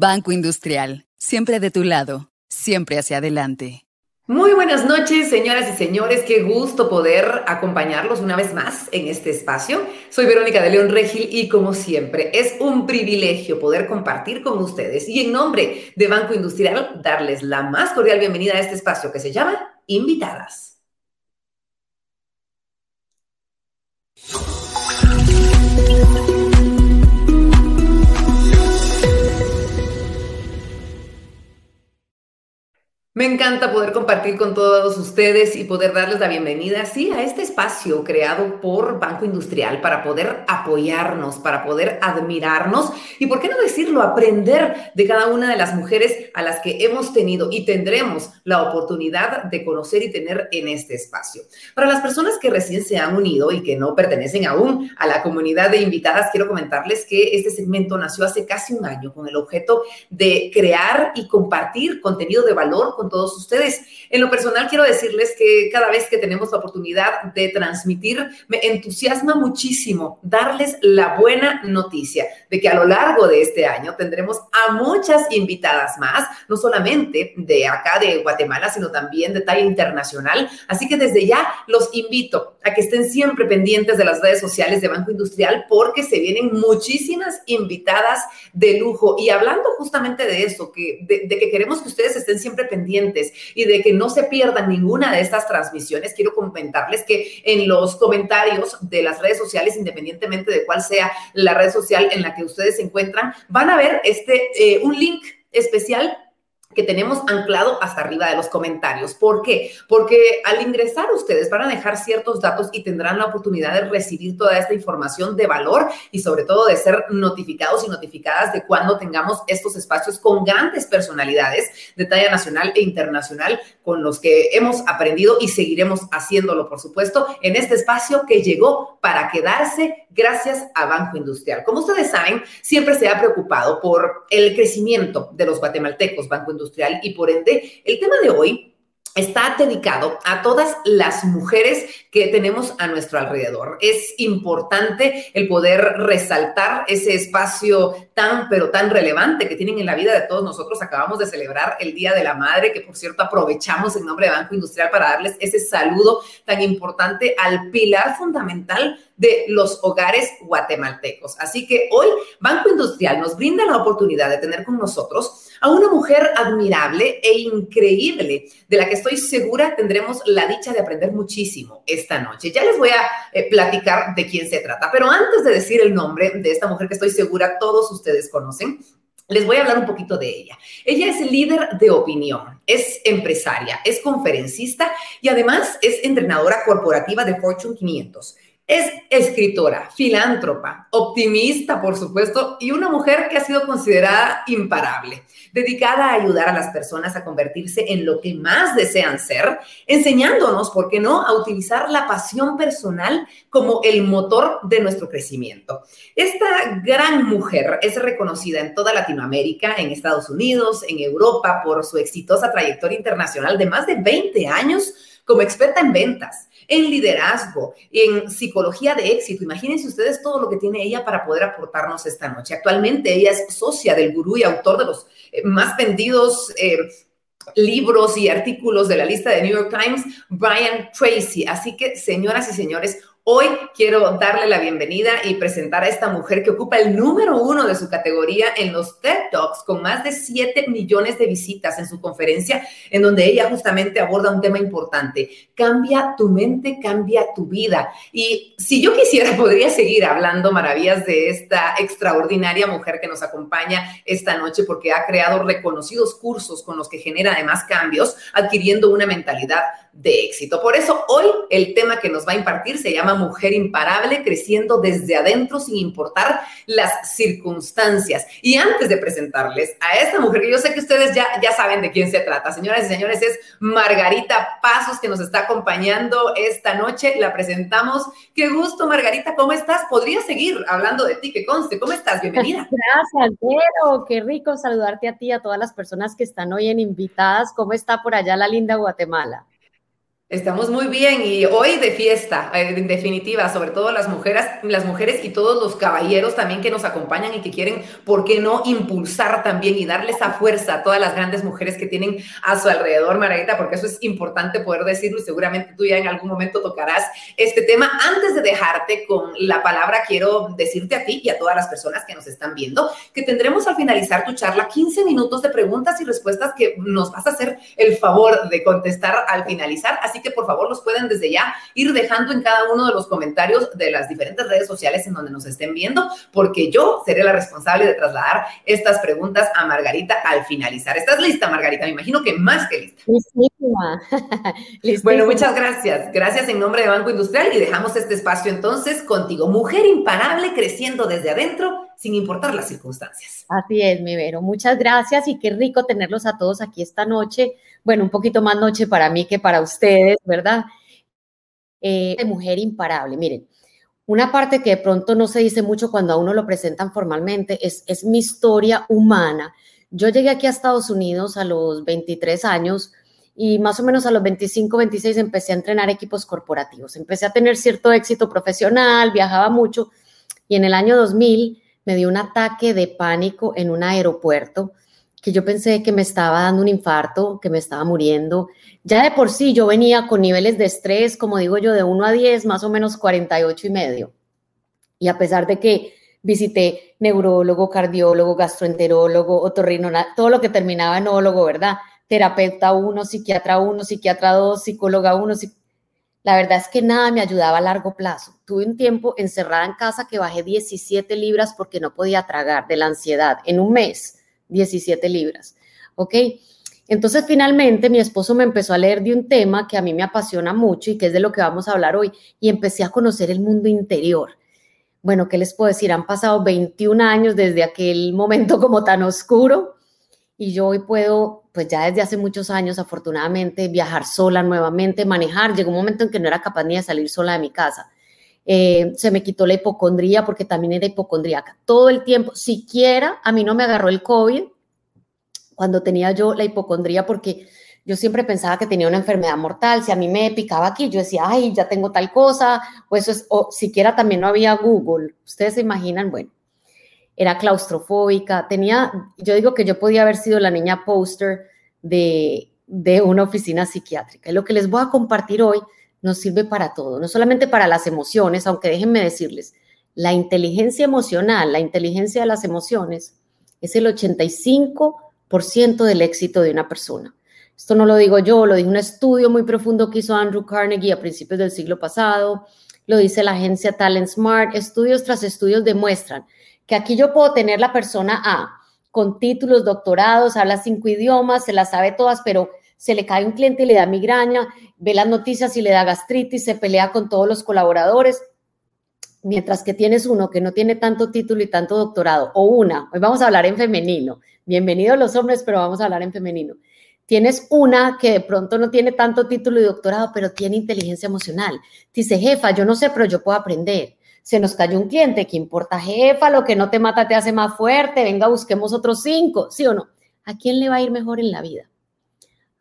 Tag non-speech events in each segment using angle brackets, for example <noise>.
Banco Industrial, siempre de tu lado, siempre hacia adelante. Muy buenas noches, señoras y señores. Qué gusto poder acompañarlos una vez más en este espacio. Soy Verónica de León Regil y como siempre es un privilegio poder compartir con ustedes y en nombre de Banco Industrial darles la más cordial bienvenida a este espacio que se llama Invitadas. Me encanta poder compartir con todos ustedes y poder darles la bienvenida, sí, a este espacio creado por Banco Industrial para poder apoyarnos, para poder admirarnos y, ¿por qué no decirlo?, aprender de cada una de las mujeres a las que hemos tenido y tendremos la oportunidad de conocer y tener en este espacio. Para las personas que recién se han unido y que no pertenecen aún a la comunidad de invitadas, quiero comentarles que este segmento nació hace casi un año con el objeto de crear y compartir contenido de valor con todos ustedes. En lo personal, quiero decirles que cada vez que tenemos la oportunidad de transmitir, me entusiasma muchísimo darles la buena noticia de que a lo largo de este año tendremos a muchas invitadas más, no solamente de acá de Guatemala, sino también de talla internacional. Así que desde ya los invito a que estén siempre pendientes de las redes sociales de Banco Industrial porque se vienen muchísimas invitadas de lujo. Y hablando justamente de eso, que, de, que queremos que ustedes estén siempre pendientes y de que no se pierdan ninguna de estas transmisiones, quiero comentarles que en los comentarios de las redes sociales, independientemente de cuál sea la red social en la que ustedes se encuentran, van a ver este, eh, un link especial que tenemos anclado hasta arriba de los comentarios. ¿Por qué? Porque al ingresar ustedes van a dejar ciertos datos y tendrán la oportunidad de recibir toda esta información de valor y sobre todo de ser notificados y notificadas de cuando tengamos estos espacios con grandes personalidades de talla nacional e internacional con los que hemos aprendido y seguiremos haciéndolo, por supuesto, en este espacio que llegó para quedarse gracias a Banco Industrial. Como ustedes saben, siempre se ha preocupado por el crecimiento de los guatemaltecos, Banco Industrial, y por ende, el tema de hoy está dedicado a todas las mujeres que tenemos a nuestro alrededor. Es importante el poder resaltar ese espacio tan, pero tan relevante que tienen en la vida de todos nosotros. Acabamos de celebrar el Día de la Madre, que por cierto aprovechamos en nombre de Banco Industrial para darles ese saludo tan importante al pilar fundamental de los hogares guatemaltecos. Así que hoy Banco Industrial nos brinda la oportunidad de tener con nosotros a una mujer admirable e increíble, de la que estoy segura tendremos la dicha de aprender muchísimo esta noche. Ya les voy a eh, platicar de quién se trata, pero antes de decir el nombre de esta mujer que estoy segura todos ustedes conocen, les voy a hablar un poquito de ella. Ella es líder de opinión, es empresaria, es conferencista y además es entrenadora corporativa de Fortune 500. Es escritora, filántropa, optimista, por supuesto, y una mujer que ha sido considerada imparable, dedicada a ayudar a las personas a convertirse en lo que más desean ser, enseñándonos, ¿por qué no?, a utilizar la pasión personal como el motor de nuestro crecimiento. Esta gran mujer es reconocida en toda Latinoamérica, en Estados Unidos, en Europa, por su exitosa trayectoria internacional de más de 20 años como experta en ventas en liderazgo, en psicología de éxito. Imagínense ustedes todo lo que tiene ella para poder aportarnos esta noche. Actualmente ella es socia del gurú y autor de los eh, más vendidos. Eh, libros y artículos de la lista de New York Times, Brian Tracy. Así que, señoras y señores, Hoy quiero darle la bienvenida y presentar a esta mujer que ocupa el número uno de su categoría en los TED Talks, con más de 7 millones de visitas en su conferencia, en donde ella justamente aborda un tema importante. Cambia tu mente, cambia tu vida. Y si yo quisiera, <laughs> podría seguir hablando maravillas de esta extraordinaria mujer que nos acompaña esta noche, porque ha creado reconocidos cursos con los que genera además cambios, adquiriendo una mentalidad de éxito. Por eso hoy el tema que nos va a impartir se llama Mujer Imparable, creciendo desde adentro sin importar las circunstancias. Y antes de presentarles a esta mujer, que yo sé que ustedes ya, ya saben de quién se trata, señoras y señores, es Margarita Pasos que nos está acompañando esta noche. La presentamos. Qué gusto, Margarita, ¿cómo estás? Podría seguir hablando de ti, que conste. ¿Cómo estás? <laughs> Bienvenida. Gracias, Vero. Qué rico saludarte a ti, a todas las personas que están hoy en invitadas. ¿Cómo está por allá la linda Guatemala? Estamos muy bien y hoy de fiesta, eh, en definitiva, sobre todo las mujeres, las mujeres y todos los caballeros también que nos acompañan y que quieren, ¿por qué no impulsar también y darle esa fuerza a todas las grandes mujeres que tienen a su alrededor, Margarita? Porque eso es importante poder decirlo y seguramente tú ya en algún momento tocarás este tema. Antes de dejarte con la palabra, quiero decirte a ti y a todas las personas que nos están viendo que tendremos al finalizar tu charla 15 minutos de preguntas y respuestas que nos vas a hacer el favor de contestar al finalizar. Así que por favor los pueden desde ya ir dejando en cada uno de los comentarios de las diferentes redes sociales en donde nos estén viendo, porque yo seré la responsable de trasladar estas preguntas a Margarita al finalizar. ¿Estás lista, Margarita? Me imagino que más que lista. Listísima. <laughs> Bueno, muchas gracias. Gracias en nombre de Banco Industrial y dejamos este espacio entonces contigo. Mujer imparable creciendo desde adentro sin importar las circunstancias. Así es, mi Vero. Muchas gracias y qué rico tenerlos a todos aquí esta noche. Bueno, un poquito más noche para mí que para ustedes, ¿verdad? Eh, de mujer imparable. Miren, una parte que de pronto no se dice mucho cuando a uno lo presentan formalmente es, es mi historia humana. Yo llegué aquí a Estados Unidos a los 23 años y más o menos a los 25, 26 empecé a entrenar equipos corporativos. Empecé a tener cierto éxito profesional, viajaba mucho y en el año 2000 me dio un ataque de pánico en un aeropuerto que yo pensé que me estaba dando un infarto, que me estaba muriendo. Ya de por sí yo venía con niveles de estrés, como digo yo, de 1 a 10, más o menos 48 y medio. Y a pesar de que visité neurólogo, cardiólogo, gastroenterólogo, otorrino, todo lo que terminaba en ólogo, ¿verdad? Terapeuta 1, psiquiatra 1, psiquiatra 2, psicóloga 1, la verdad es que nada me ayudaba a largo plazo. Tuve un tiempo encerrada en casa que bajé 17 libras porque no podía tragar de la ansiedad. En un mes, 17 libras. ¿Ok? Entonces, finalmente, mi esposo me empezó a leer de un tema que a mí me apasiona mucho y que es de lo que vamos a hablar hoy. Y empecé a conocer el mundo interior. Bueno, ¿qué les puedo decir? Han pasado 21 años desde aquel <laughs> momento como tan oscuro y yo hoy puedo, pues ya desde hace muchos años, afortunadamente, viajar sola nuevamente, manejar. Llegó un momento en que no era capaz ni de salir sola de mi casa. Eh, se me quitó la hipocondría porque también era hipocondríaca. Todo el tiempo, siquiera a mí no me agarró el COVID cuando tenía yo la hipocondría porque yo siempre pensaba que tenía una enfermedad mortal. Si a mí me picaba aquí, yo decía, ay, ya tengo tal cosa, o eso es, o siquiera también no había Google. Ustedes se imaginan, bueno, era claustrofóbica, tenía, yo digo que yo podía haber sido la niña póster de, de una oficina psiquiátrica. Lo que les voy a compartir hoy nos sirve para todo, no solamente para las emociones, aunque déjenme decirles, la inteligencia emocional, la inteligencia de las emociones, es el 85% del éxito de una persona. Esto no lo digo yo, lo dijo un estudio muy profundo que hizo Andrew Carnegie a principios del siglo pasado, lo dice la agencia Talent Smart, estudios tras estudios demuestran que aquí yo puedo tener la persona A con títulos, doctorados, habla cinco idiomas, se las sabe todas, pero se le cae un cliente y le da migraña, ve las noticias y le da gastritis, se pelea con todos los colaboradores, mientras que tienes uno que no tiene tanto título y tanto doctorado, o una, hoy vamos a hablar en femenino, bienvenidos los hombres, pero vamos a hablar en femenino. Tienes una que de pronto no tiene tanto título y doctorado, pero tiene inteligencia emocional. Dice, jefa, yo no sé, pero yo puedo aprender se nos cayó un cliente, ¿qué importa, jefa? Lo que no te mata te hace más fuerte, venga, busquemos otros cinco, ¿sí o no? ¿A quién le va a ir mejor en la vida?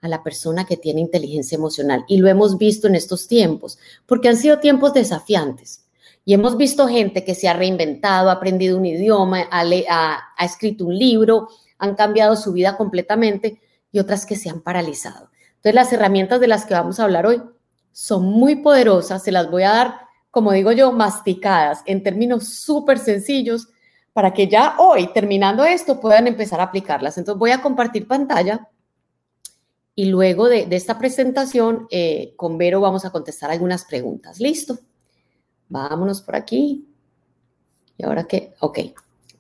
A la persona que tiene inteligencia emocional. Y lo hemos visto en estos tiempos, porque han sido tiempos desafiantes. Y hemos visto gente que se ha reinventado, ha aprendido un idioma, ha, escrito un libro, han cambiado su vida completamente y otras que se han paralizado. Entonces, las herramientas de las que vamos a hablar hoy son muy poderosas, se las voy a dar como digo yo, masticadas en términos súper sencillos para que ya hoy, terminando esto, puedan empezar a aplicarlas. Entonces voy a compartir pantalla y luego de, esta presentación eh, con Vero vamos a contestar algunas preguntas. ¿Listo? Vámonos por aquí. ¿Y ahora qué? Ok,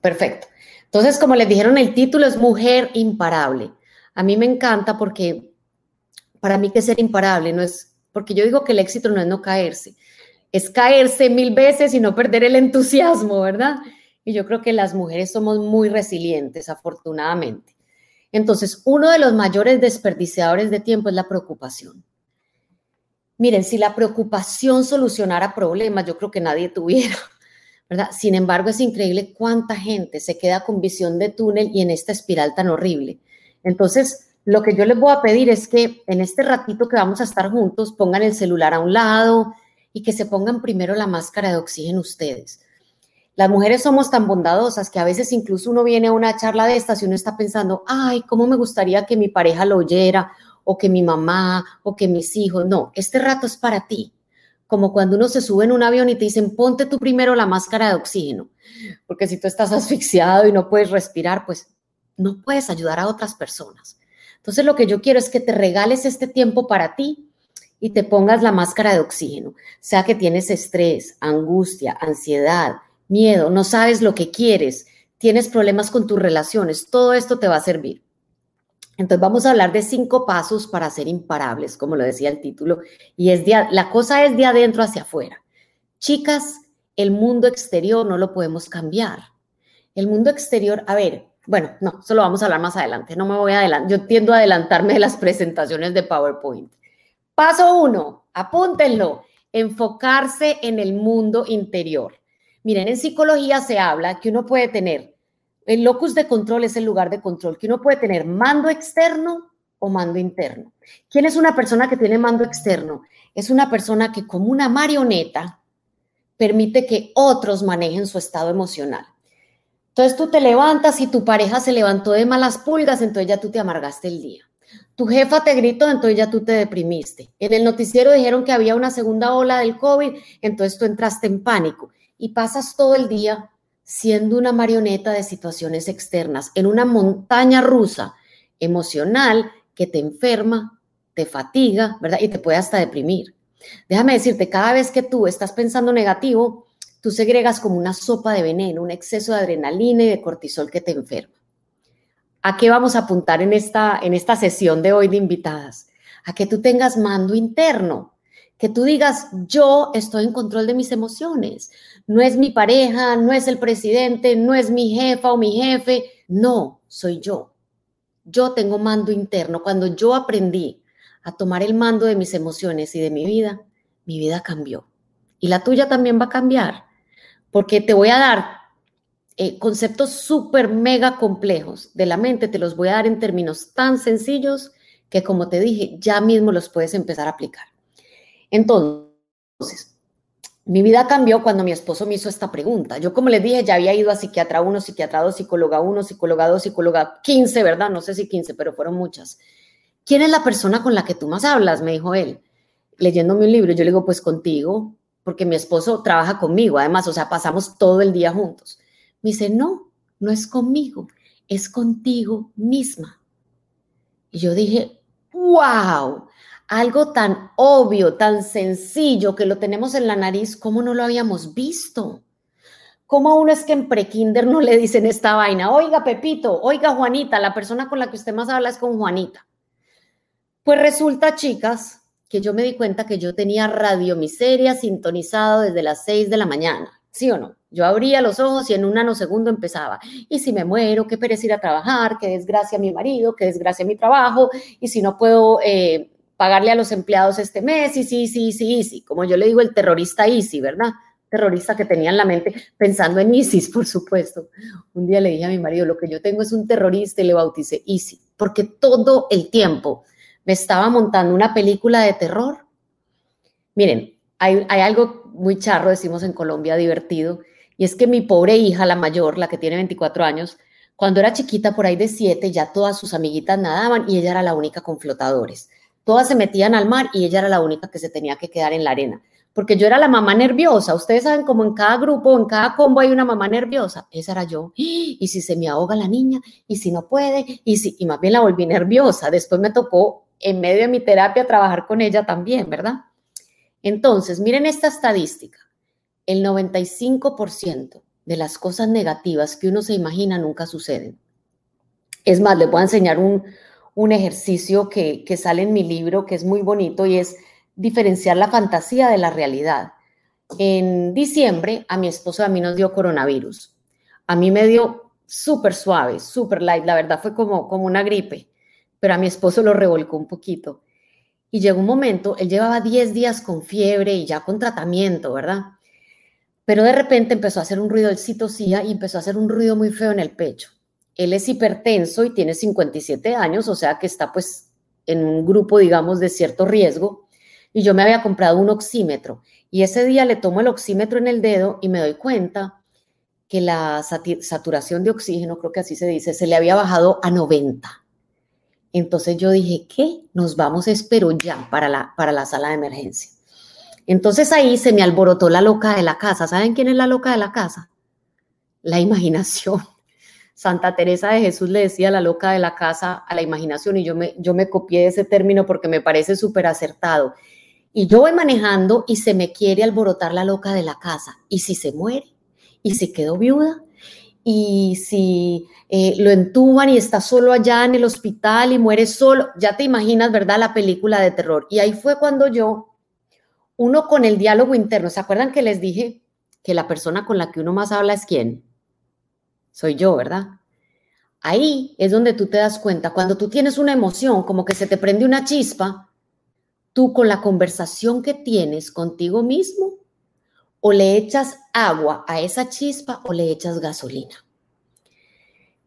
perfecto. Entonces, como les dijeron, el título es Mujer Imparable. A mí me encanta porque para mí que ser imparable no es, porque yo digo que el éxito no es no caerse, es caerse mil veces y no perder el entusiasmo, ¿verdad? Y yo creo que las mujeres somos muy resilientes, afortunadamente. Entonces, uno de los mayores desperdiciadores de tiempo es la preocupación. Miren, si la preocupación solucionara problemas, yo creo que nadie tuviera, <laughs> ¿verdad? Sin embargo, es increíble cuánta gente se queda con visión de túnel y en esta espiral tan horrible. Entonces, lo que yo les voy a pedir es que en este ratito que vamos a estar juntos pongan el celular a un lado y que se pongan primero la máscara de oxígeno ustedes. Las mujeres somos tan bondadosas que a veces incluso uno viene a una charla de estas y uno está pensando, ay, ¿cómo me gustaría que mi pareja lo oyera? O que mi mamá, o que mis hijos. No, este rato es para ti. Como cuando uno se sube en un avión y te dicen, ponte tú primero la máscara de oxígeno. Porque si tú estás <laughs> asfixiado y no puedes respirar, pues no puedes ayudar a otras personas. Entonces lo que yo quiero es que te regales este tiempo para ti y te pongas la máscara de oxígeno. Sea que tienes estrés, angustia, ansiedad, miedo, no sabes lo que quieres, tienes problemas con tus relaciones, todo esto te va a servir. Entonces vamos a hablar de cinco pasos para ser imparables, como lo decía el título, y es la cosa es de adentro hacia afuera. Chicas, el mundo exterior no lo podemos cambiar. El mundo exterior, a ver, bueno, no, eso lo vamos a hablar más adelante, no me voy a adelantar, yo tiendo a adelantarme de las presentaciones de PowerPoint. Paso uno, apúntenlo, enfocarse en el mundo interior. Miren, en psicología se habla que uno puede tener, el locus de control es el lugar de control, que uno puede tener mando externo o mando interno. ¿Quién es una persona que tiene mando externo? Es una persona que como una marioneta permite que otros manejen su estado emocional. Entonces tú te levantas y tu pareja se levantó de malas pulgas, entonces ya tú te amargaste el día. Tu jefa te gritó, entonces ya tú te deprimiste. En el noticiero dijeron que había una segunda ola del COVID, entonces tú entraste en pánico y pasas todo el día siendo una marioneta de situaciones externas, en una montaña rusa emocional que te enferma, te fatiga, ¿verdad? Y te puede hasta deprimir. Déjame decirte, cada vez que tú estás pensando negativo, tú segregas como una sopa de veneno, un exceso de adrenalina y de cortisol que te enferma. ¿A qué vamos a apuntar en esta, en esta sesión de hoy de invitadas? A que tú tengas mando interno, que tú digas, yo estoy en control de mis emociones. No es mi pareja, no es el presidente, no es mi jefa o mi jefe. No, soy yo. Yo tengo mando interno. Cuando yo aprendí a tomar el mando de mis emociones y de mi vida, mi vida cambió. Y la tuya también va a cambiar. Porque te voy a dar eh, conceptos súper mega complejos de la mente, te los voy a dar en términos tan sencillos que como te dije, ya mismo los puedes empezar a aplicar. Entonces, mi vida cambió cuando mi esposo me hizo esta pregunta. Yo, como les dije, ya había ido a psiquiatra 1, psiquiatra 2, psicóloga 1, psicóloga 2, psicóloga 15, ¿verdad? No sé si 15, pero fueron muchas. ¿Quién es la persona con la que tú más hablas? Me dijo él, leyéndome un libro. Yo le digo, pues contigo, porque mi esposo trabaja conmigo, además, o sea, pasamos todo el día juntos. Me dice, no, no es conmigo, es contigo misma. Y yo dije, wow, algo tan obvio, tan sencillo que lo tenemos en la nariz, ¿cómo no lo habíamos visto? ¿Cómo uno es que en prekinder no le dicen esta vaina? Oiga, Pepito, oiga, Juanita, la persona con la que usted más habla es con Juanita. Pues resulta, chicas, que yo me di cuenta que yo tenía radio miseria sintonizado desde las 6 de la mañana, ¿sí o no? Yo abría los ojos y en un nanosegundo empezaba. Y si me muero, qué pereza ir a trabajar, qué desgracia mi marido, qué desgracia mi trabajo, y si no puedo eh, pagarle a los empleados este mes, y sí, sí, sí, sí, como yo le digo, el terrorista Easy, ¿verdad? Terrorista que tenía en la mente, pensando en ISIS, por supuesto. Un día le dije a mi marido, lo que yo tengo es un terrorista y le bauticé Easy, porque todo el tiempo me estaba montando una película de terror. Miren, hay, hay algo muy charro, decimos en Colombia, divertido, y es que mi pobre hija, la mayor, la que tiene 24 años, cuando era chiquita, por ahí de 7, ya todas sus amiguitas nadaban y ella era la única con flotadores todas se metían al mar y ella era la única que se tenía que quedar en la arena. Porque yo era la mamá nerviosa. Ustedes saben como en cada grupo, en cada combo hay una mamá nerviosa. Esa era yo. Y si se me ahoga la niña, y si no puede, y si, y más bien la volví nerviosa. Después me tocó en medio de mi terapia trabajar con ella también, ¿verdad? Entonces, miren esta estadística. El 95% de las cosas negativas que uno se imagina nunca suceden. Es más, les voy a enseñar un, un ejercicio que, sale en mi libro que es muy bonito y es diferenciar la fantasía de la realidad. En diciembre a mi esposo a mí nos dio coronavirus. A mí me dio súper suave, súper light, la verdad fue como, como una gripe, pero a mi esposo lo revolcó un poquito. Y llegó un momento, él llevaba 10 días con fiebre y ya con tratamiento, ¿verdad? Pero de repente empezó a hacer un ruido, el citosía y empezó a hacer un ruido muy feo en el pecho. Él es hipertenso y tiene 57 años, o sea que está pues en un grupo, digamos, de cierto riesgo. Y yo me había comprado un oxímetro y ese día le tomo el oxímetro en el dedo y me doy cuenta que la saturación de oxígeno, creo que así se dice, se le había bajado a 90. Entonces yo dije, ¿qué? Nos vamos, espero ya, para la, para la sala de emergencia. Entonces ahí se me alborotó la loca de la casa. ¿Saben quién es la loca de la casa? La imaginación. Santa Teresa de Jesús le decía la loca de la casa a la imaginación y yo me, yo me copié ese término porque me parece súper acertado. Y yo voy manejando y se me quiere alborotar la loca de la casa. ¿Y si se muere? ¿Y si quedó viuda? ¿Y si eh, lo entuban y está solo allá en el hospital y muere solo? Ya te imaginas, ¿verdad? La película de terror. Y ahí fue cuando yo, uno con el diálogo interno, ¿se acuerdan que les dije que la persona con la que uno más habla es quién? Soy yo, ¿verdad? Ahí es donde tú te das cuenta, cuando tú tienes una emoción, como que se te prende una chispa, tú con la conversación que tienes contigo mismo, o le echas agua a esa chispa o le echas gasolina.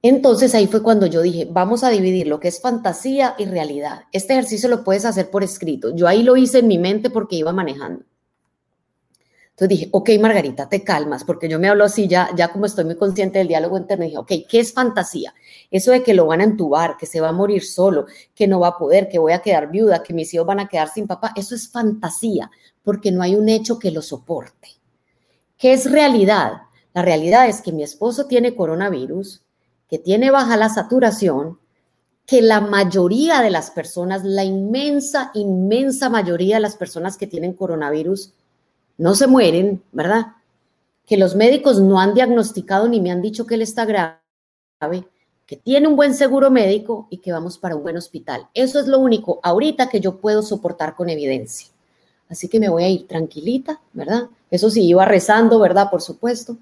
Entonces ahí fue cuando yo dije, vamos a dividir lo que es fantasía y realidad. Este ejercicio lo puedes hacer por escrito. Yo ahí lo hice en mi mente porque iba manejando. Entonces dije, ok, Margarita, te calmas, porque yo me hablo así, ya, ya como estoy muy consciente del diálogo interno, dije, ok, ¿qué es fantasía? Eso de que lo van a entubar, que se va a morir solo, que no va a poder, que voy a quedar viuda, que mis hijos van a quedar sin papá, eso es fantasía, porque no hay un hecho que lo soporte. ¿Qué es realidad? La realidad es que mi esposo tiene coronavirus, que tiene baja la saturación, que la mayoría de las personas, la inmensa, inmensa mayoría de las personas que tienen coronavirus, no se mueren, ¿verdad? Que los médicos no han diagnosticado ni me han dicho que él está grave, que tiene un buen seguro médico y que vamos para un buen hospital. Eso es lo único ahorita que yo puedo soportar con evidencia. Así que me voy a ir tranquilita, ¿verdad? Eso sí, iba rezando, ¿verdad? Por supuesto.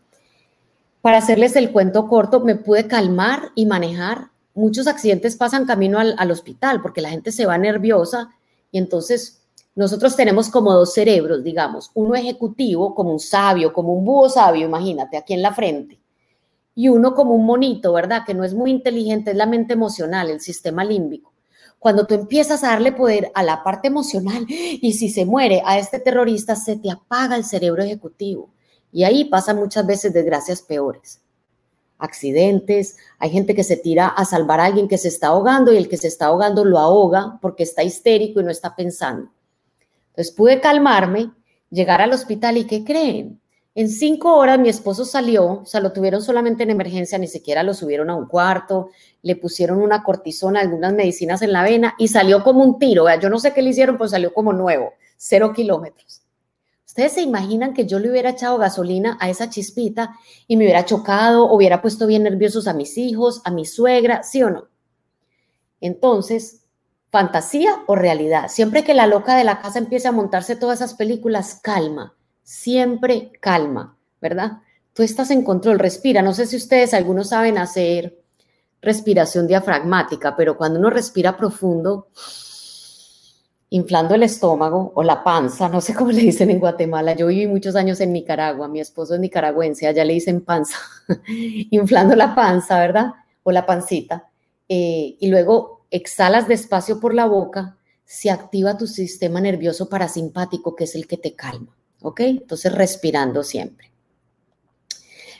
Para hacerles el cuento corto, me pude calmar y manejar. Muchos accidentes pasan camino al, al hospital porque la gente se va nerviosa y entonces nosotros tenemos como dos cerebros, digamos, uno ejecutivo, como un sabio, como un búho sabio, imagínate, aquí en la frente, y uno como un monito, ¿verdad? Que no es muy inteligente, es la mente emocional, el sistema límbico. Cuando tú empiezas a darle poder a la parte emocional y si se muere a este terrorista, se te apaga el cerebro ejecutivo. Y ahí pasan muchas veces desgracias peores. Accidentes, hay gente que se tira a salvar a alguien que se está ahogando y el que se está ahogando lo ahoga porque está histérico y no está pensando. Entonces pude calmarme, llegar al hospital y ¿qué creen? En cinco horas mi esposo salió, o sea, lo tuvieron solamente en emergencia, ni siquiera lo subieron a un cuarto, le pusieron una cortisona, algunas medicinas en la vena y salió como un tiro. Yo no sé qué le hicieron, pues salió como nuevo, cero kilómetros. ¿Ustedes se imaginan que yo le hubiera echado gasolina a esa chispita y me hubiera chocado, hubiera puesto bien nerviosos a mis hijos, a mi suegra, sí o no? Entonces, fantasía o realidad. Siempre que la loca de la casa empiece a montarse todas esas películas, calma, siempre calma, ¿verdad? Tú estás en control, respira. No sé si ustedes, algunos saben hacer respiración diafragmática, pero cuando uno respira profundo, inflando el estómago o la panza, no sé cómo le dicen en Guatemala, yo viví muchos años en Nicaragua, mi esposo es nicaragüense, allá le dicen panza, <laughs> inflando la panza, ¿verdad? O la pancita. Eh, y luego exhalas despacio por la boca, se activa tu sistema nervioso parasimpático, que es el que te calma. ¿Ok? Entonces, respirando siempre.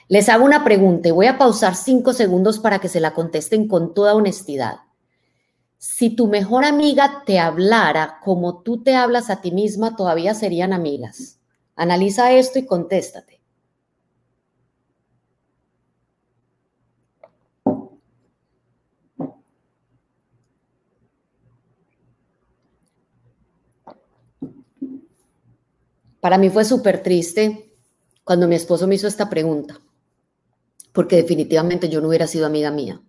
Les hago una pregunta y voy a pausar cinco segundos para que se la contesten con toda honestidad. Si tu mejor amiga te hablara como tú te hablas a ti misma, todavía serían amigas. Analiza esto y contéstate. Para mí fue súper triste cuando mi esposo me hizo esta pregunta, porque definitivamente yo no hubiera sido amiga mía.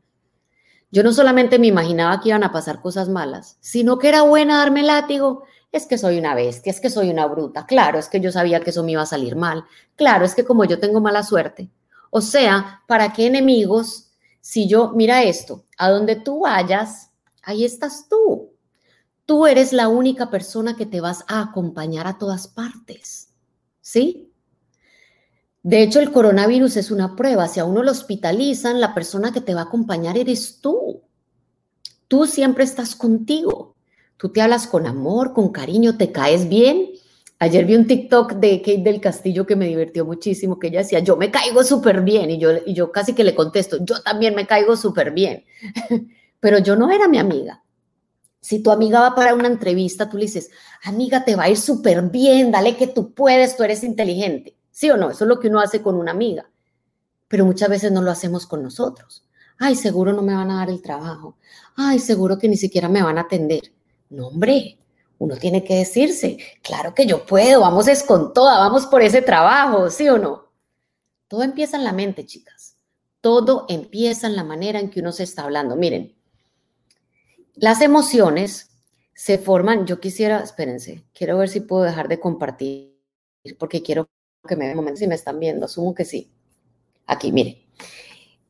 Yo no solamente me imaginaba que iban a pasar cosas malas, sino que era buena darme látigo. Es que soy una bestia, es que soy una bruta. Claro, es que yo sabía que eso me iba a salir mal. Claro, es que como yo tengo mala suerte. O sea, ¿para qué enemigos si yo, mira esto, a donde tú vayas, ahí estás tú. Tú eres la única persona que te vas a acompañar a todas partes. ¿Sí? De hecho, el coronavirus es una prueba. Si a uno lo hospitalizan, la persona que te va a acompañar eres tú. Tú siempre estás contigo. Tú te hablas con amor, con cariño, te caes bien. Ayer vi un TikTok de Kate del Castillo que me divirtió muchísimo, que ella decía, yo me caigo súper bien. Y yo, y yo casi que le contesto, yo también me caigo súper bien. <laughs> Pero yo no era mi amiga. Si tu amiga va para una entrevista, tú le dices, amiga, te va a ir súper bien, dale que tú puedes, tú eres inteligente. ¿Sí o no? Eso es lo que uno hace con una amiga. Pero muchas veces no lo hacemos con nosotros. Ay, seguro no me van a dar el trabajo. Ay, seguro que ni siquiera me van a atender. No, hombre, uno tiene que decirse, claro que yo puedo, vamos es con toda, vamos por ese trabajo, ¿sí o no? Todo empieza en la mente, chicas. Todo empieza en la manera en que uno se está hablando. Miren, las emociones se forman, yo quisiera, espérense, quiero ver si puedo dejar de compartir, porque quiero que me un momento si me están viendo, asumo que sí. Aquí, mire.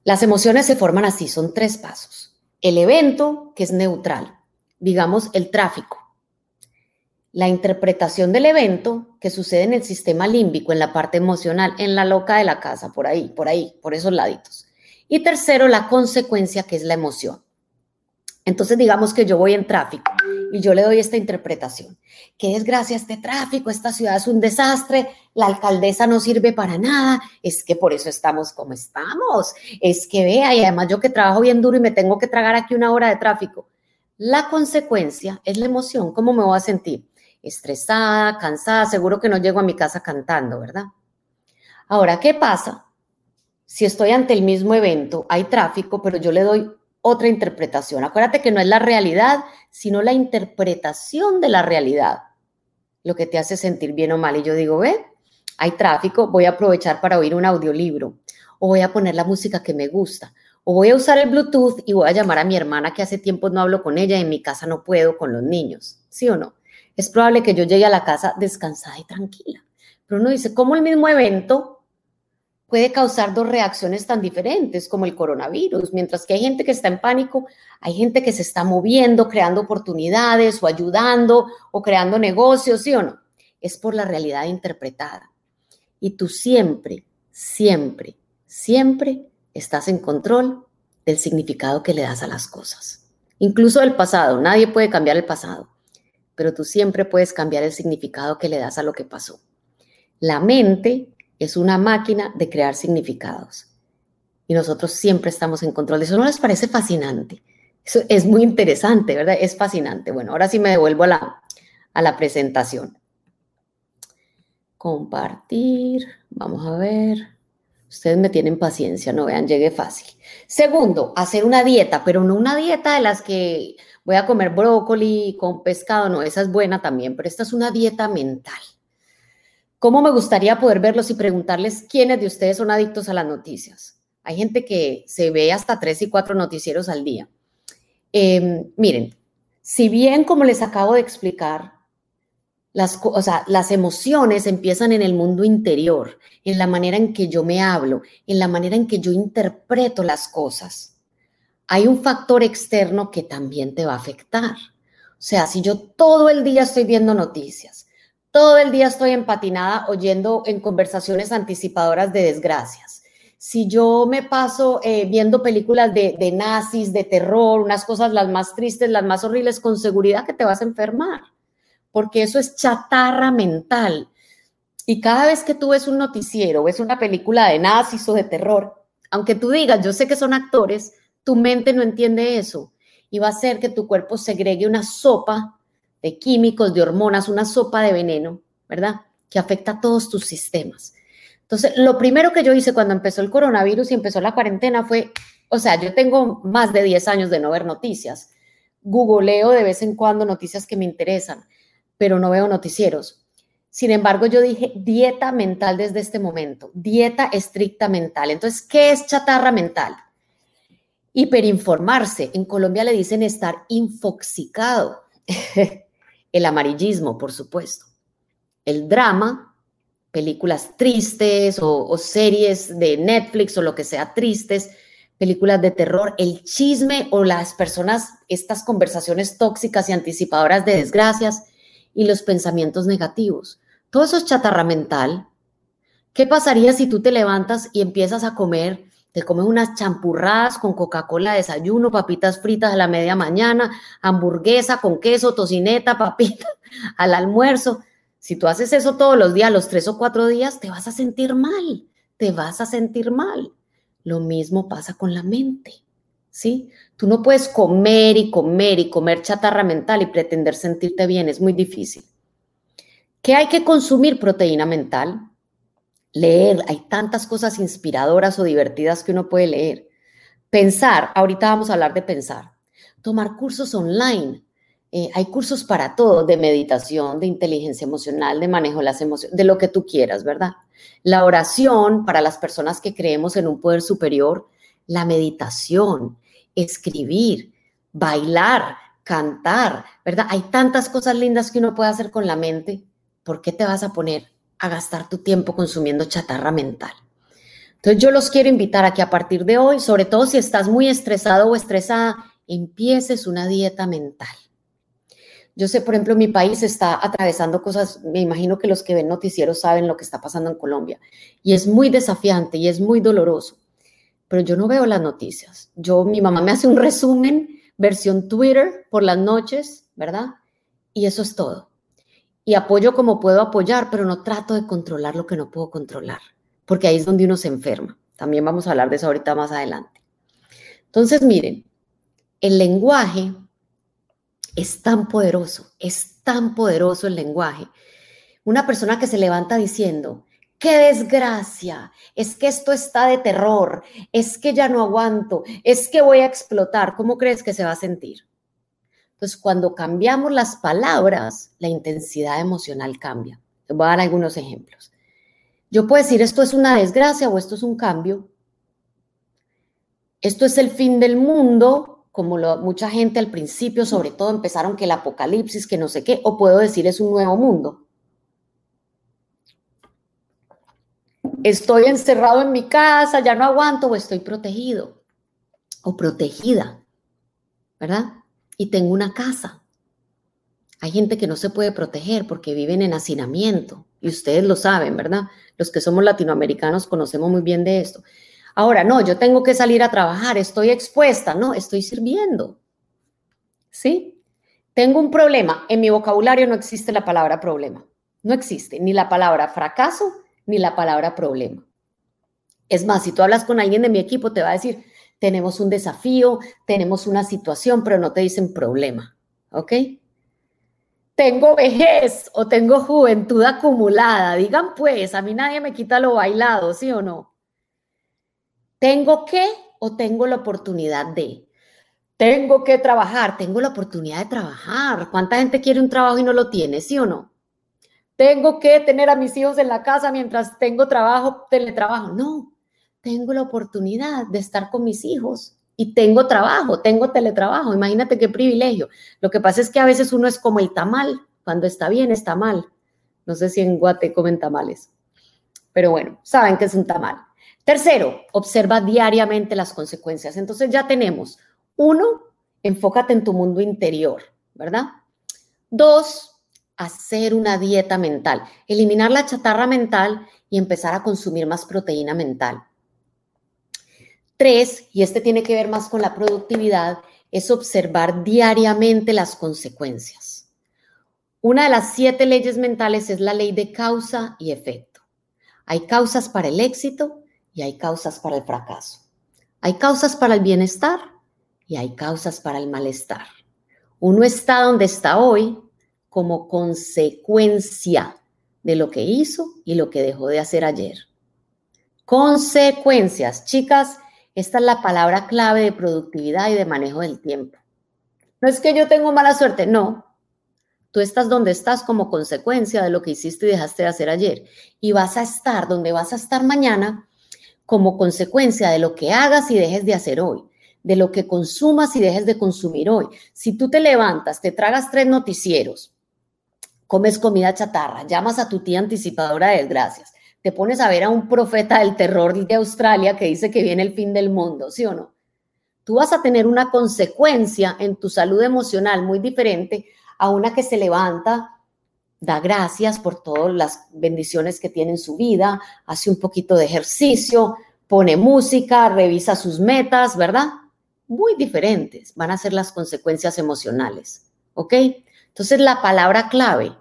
Las emociones se forman así, son tres pasos. El evento, que es neutral, digamos el tráfico. La interpretación del evento que sucede en el sistema límbico, en la parte emocional, en la loca de la casa, por ahí, por ahí, por esos laditos. Y tercero, la consecuencia, que es la emoción. Entonces, digamos que yo voy en tráfico y yo le doy esta interpretación. Qué desgracia este tráfico, esta ciudad es un desastre, la alcaldesa no sirve para nada, es que por eso estamos como estamos, es que vea, y además yo que trabajo bien duro y me tengo que tragar aquí una hora de tráfico. La consecuencia es la emoción, ¿cómo me voy a sentir? Estresada, cansada, seguro que no llego a mi casa cantando, ¿verdad? Ahora, ¿qué pasa? Si estoy ante el mismo evento, hay tráfico, pero yo le doy otra interpretación. Acuérdate que no es la realidad, sino la interpretación de la realidad lo que te hace sentir bien o mal. Y yo digo, ve, hay tráfico, voy a aprovechar para oír un audiolibro, o voy a poner la música que me gusta, o voy a usar el Bluetooth y voy a llamar a mi hermana que hace tiempo no hablo con ella y en mi casa no puedo con los niños, ¿sí o no? Es probable que yo llegue a la casa descansada y tranquila. Pero uno dice, ¿cómo el mismo evento puede causar dos reacciones tan diferentes como el coronavirus. Mientras que hay gente que está en pánico, hay gente que se está moviendo, creando oportunidades o ayudando o creando negocios, ¿sí o no? Es por la realidad interpretada. Y tú siempre, siempre, siempre estás en control del significado que le das a las cosas. Incluso del pasado, nadie puede cambiar el pasado, pero tú siempre puedes cambiar el significado que le das a lo que pasó. La mente es una máquina de crear significados. Y nosotros siempre estamos en control eso. ¿No les parece fascinante? Eso es muy interesante, ¿verdad? Es fascinante. Bueno, ahora sí me devuelvo a la, a la presentación. Compartir. Vamos a ver. Ustedes me tienen paciencia, no vean, llegue fácil. Segundo, hacer una dieta, pero no una dieta de las que voy a comer brócoli con pescado, no, esa es buena también, pero esta es una dieta mental. ¿Cómo me gustaría poder verlos y preguntarles quiénes de ustedes son adictos a las noticias? Hay gente que se ve hasta tres y cuatro noticieros al día. Em, miren, si bien, como les acabo de explicar, las, o sea, las emociones empiezan en el mundo interior, en la manera en que yo me hablo, en la manera en que yo interpreto las cosas. Hay un factor externo que también te va a afectar. O sea, si yo todo el día estoy viendo noticias, todo el día estoy empatinada oyendo en conversaciones anticipadoras de desgracias. Si yo me paso eh, viendo películas de, de nazis, de terror, unas cosas las más tristes, las más horribles, con seguridad que te vas a enfermar, porque eso es chatarra mental. Y cada vez que tú ves un noticiero, ves una película de nazis o de terror, aunque tú digas, yo sé que son actores, tu mente no entiende eso y va a hacer que tu cuerpo segregue una sopa de químicos, de hormonas, una sopa de veneno, ¿verdad? Que afecta a todos tus sistemas. Entonces, lo primero que yo hice cuando empezó el coronavirus y empezó la cuarentena fue, o sea, yo tengo más de 10 años de no ver noticias. Googleo de vez en cuando noticias que me interesan, pero no veo noticieros. Sin embargo, yo dije dieta mental desde este momento, dieta estricta mental. Entonces, ¿qué es chatarra mental? Hiperinformarse. En Colombia le dicen estar infoxicado. <laughs> El amarillismo, por supuesto. El drama, películas tristes o, series de Netflix o lo que sea tristes, películas de terror, el chisme o las personas, estas conversaciones tóxicas y anticipadoras de desgracias y los pensamientos negativos. Todo eso es chatarra mental. ¿Qué pasaría si tú te levantas y empiezas a comer, te comes unas champurradas con Coca-Cola de desayuno, papitas fritas a la media mañana, hamburguesa con queso, tocineta, papita <laughs> al almuerzo? Si tú haces eso todos los días, los tres o cuatro días, te vas a sentir mal, te vas a sentir mal. Lo mismo pasa con la mente, ¿sí? Tú no puedes comer y comer y comer chatarra mental y pretender sentirte bien, es muy difícil. ¿Qué hay que consumir? Proteína mental, leer, hay tantas cosas inspiradoras o divertidas que uno puede leer. Pensar, ahorita vamos a hablar de pensar. Tomar cursos online. Eh, hay cursos para todo, de meditación, de inteligencia emocional, de manejo de las emociones, de lo que tú quieras, ¿verdad? La oración para las personas que creemos en un poder superior, la meditación, escribir, bailar, cantar, ¿verdad? Hay tantas cosas lindas que uno puede hacer con la mente. ¿Por qué te vas a poner a gastar tu tiempo consumiendo chatarra mental. Entonces yo los quiero invitar a que a partir de hoy, sobre todo si estás muy estresado o estresada, empieces una dieta mental. Yo sé, por ejemplo, mi país está atravesando cosas, me imagino que los que ven noticieros saben lo que está pasando en Colombia, y es muy desafiante y es muy doloroso, pero yo no veo las noticias. Yo, mi mamá me hace un resumen, versión Twitter por las noches, ¿verdad? Y eso es todo y apoyo como puedo apoyar, pero no trato de controlar lo que no puedo controlar, porque ahí es donde uno se enferma. También vamos a hablar de eso ahorita más adelante. Entonces, miren, el lenguaje es tan poderoso, es tan poderoso el lenguaje. Una persona que se levanta diciendo, qué desgracia, es que esto está de terror, es que ya no aguanto, es que voy a explotar, ¿cómo crees que se va a sentir? Entonces, cuando cambiamos las palabras, la intensidad emocional cambia. Les voy a dar algunos ejemplos. Yo puedo decir, esto es una desgracia o esto es un cambio. Esto es el fin del mundo, como mucha gente al principio, sobre todo, empezaron que el apocalipsis, que no sé qué, o puedo decir es un nuevo mundo. Estoy encerrado en mi casa, ya no aguanto o estoy protegido o protegida, ¿verdad? Y tengo una casa. Hay gente que no se puede proteger porque viven en hacinamiento y ustedes lo saben, ¿verdad? Los que somos latinoamericanos conocemos muy bien de esto. Ahora, no, yo tengo que salir a trabajar, estoy expuesta, no, estoy sirviendo. ¿Sí? Tengo un problema, en mi vocabulario no existe la palabra problema, no existe ni la palabra fracaso ni la palabra problema. Es más, si tú hablas con alguien de mi equipo, te va a decir, tenemos un desafío, tenemos una situación, pero no te dicen problema, ¿ok? Tengo vejez o tengo juventud acumulada. Digan pues, a mí nadie me quita lo bailado, ¿sí o no? ¿Tengo que o tengo la oportunidad de? Tengo que trabajar, tengo la oportunidad de trabajar. ¿Cuánta gente quiere un trabajo y no lo tiene, sí o no? Tengo que tener a mis hijos en la casa mientras tengo trabajo, teletrabajo. No, tengo la oportunidad de estar con mis hijos y tengo trabajo, tengo teletrabajo. Imagínate qué privilegio. Lo que pasa es que a veces uno es como el tamal. Cuando está bien, está mal. No sé si en Guate comen tamales. Pero bueno, saben que es un tamal. Tercero, observa diariamente las consecuencias. Entonces ya tenemos, uno, enfócate en tu mundo interior, ¿verdad? Dos, hacer una dieta mental, eliminar la chatarra mental y empezar a consumir más proteína mental. Tres, y este tiene que ver más con la productividad, es observar diariamente las consecuencias. Una de las siete leyes mentales es la ley de causa y efecto. Hay causas para el éxito y hay causas para el fracaso. Hay causas para el bienestar y hay causas para el malestar. Uno está donde está hoy como consecuencia de lo que hizo y lo que dejó de hacer ayer. Consecuencias. Chicas, esta es la palabra clave de productividad y de manejo del tiempo. No es que yo tengo mala suerte, no. Tú estás donde estás como consecuencia de lo que hiciste y dejaste de hacer ayer. Y vas a estar donde vas a estar mañana como consecuencia de lo que hagas y dejes de hacer hoy, de lo que consumas y dejes de consumir hoy. Si tú te levantas, te tragas tres noticieros, comes comida chatarra, llamas a tu tía anticipadora de desgracias, te pones a ver a un profeta del terror de Australia que dice que viene el fin del mundo, ¿sí o no? Tú vas a tener una consecuencia en tu salud emocional muy diferente a una que se levanta da gracias por todas las bendiciones que tiene en su vida, hace un poquito de ejercicio, pone música, revisa sus metas, ¿verdad? Muy diferentes van a ser las consecuencias emocionales, ¿ok? Entonces la palabra clave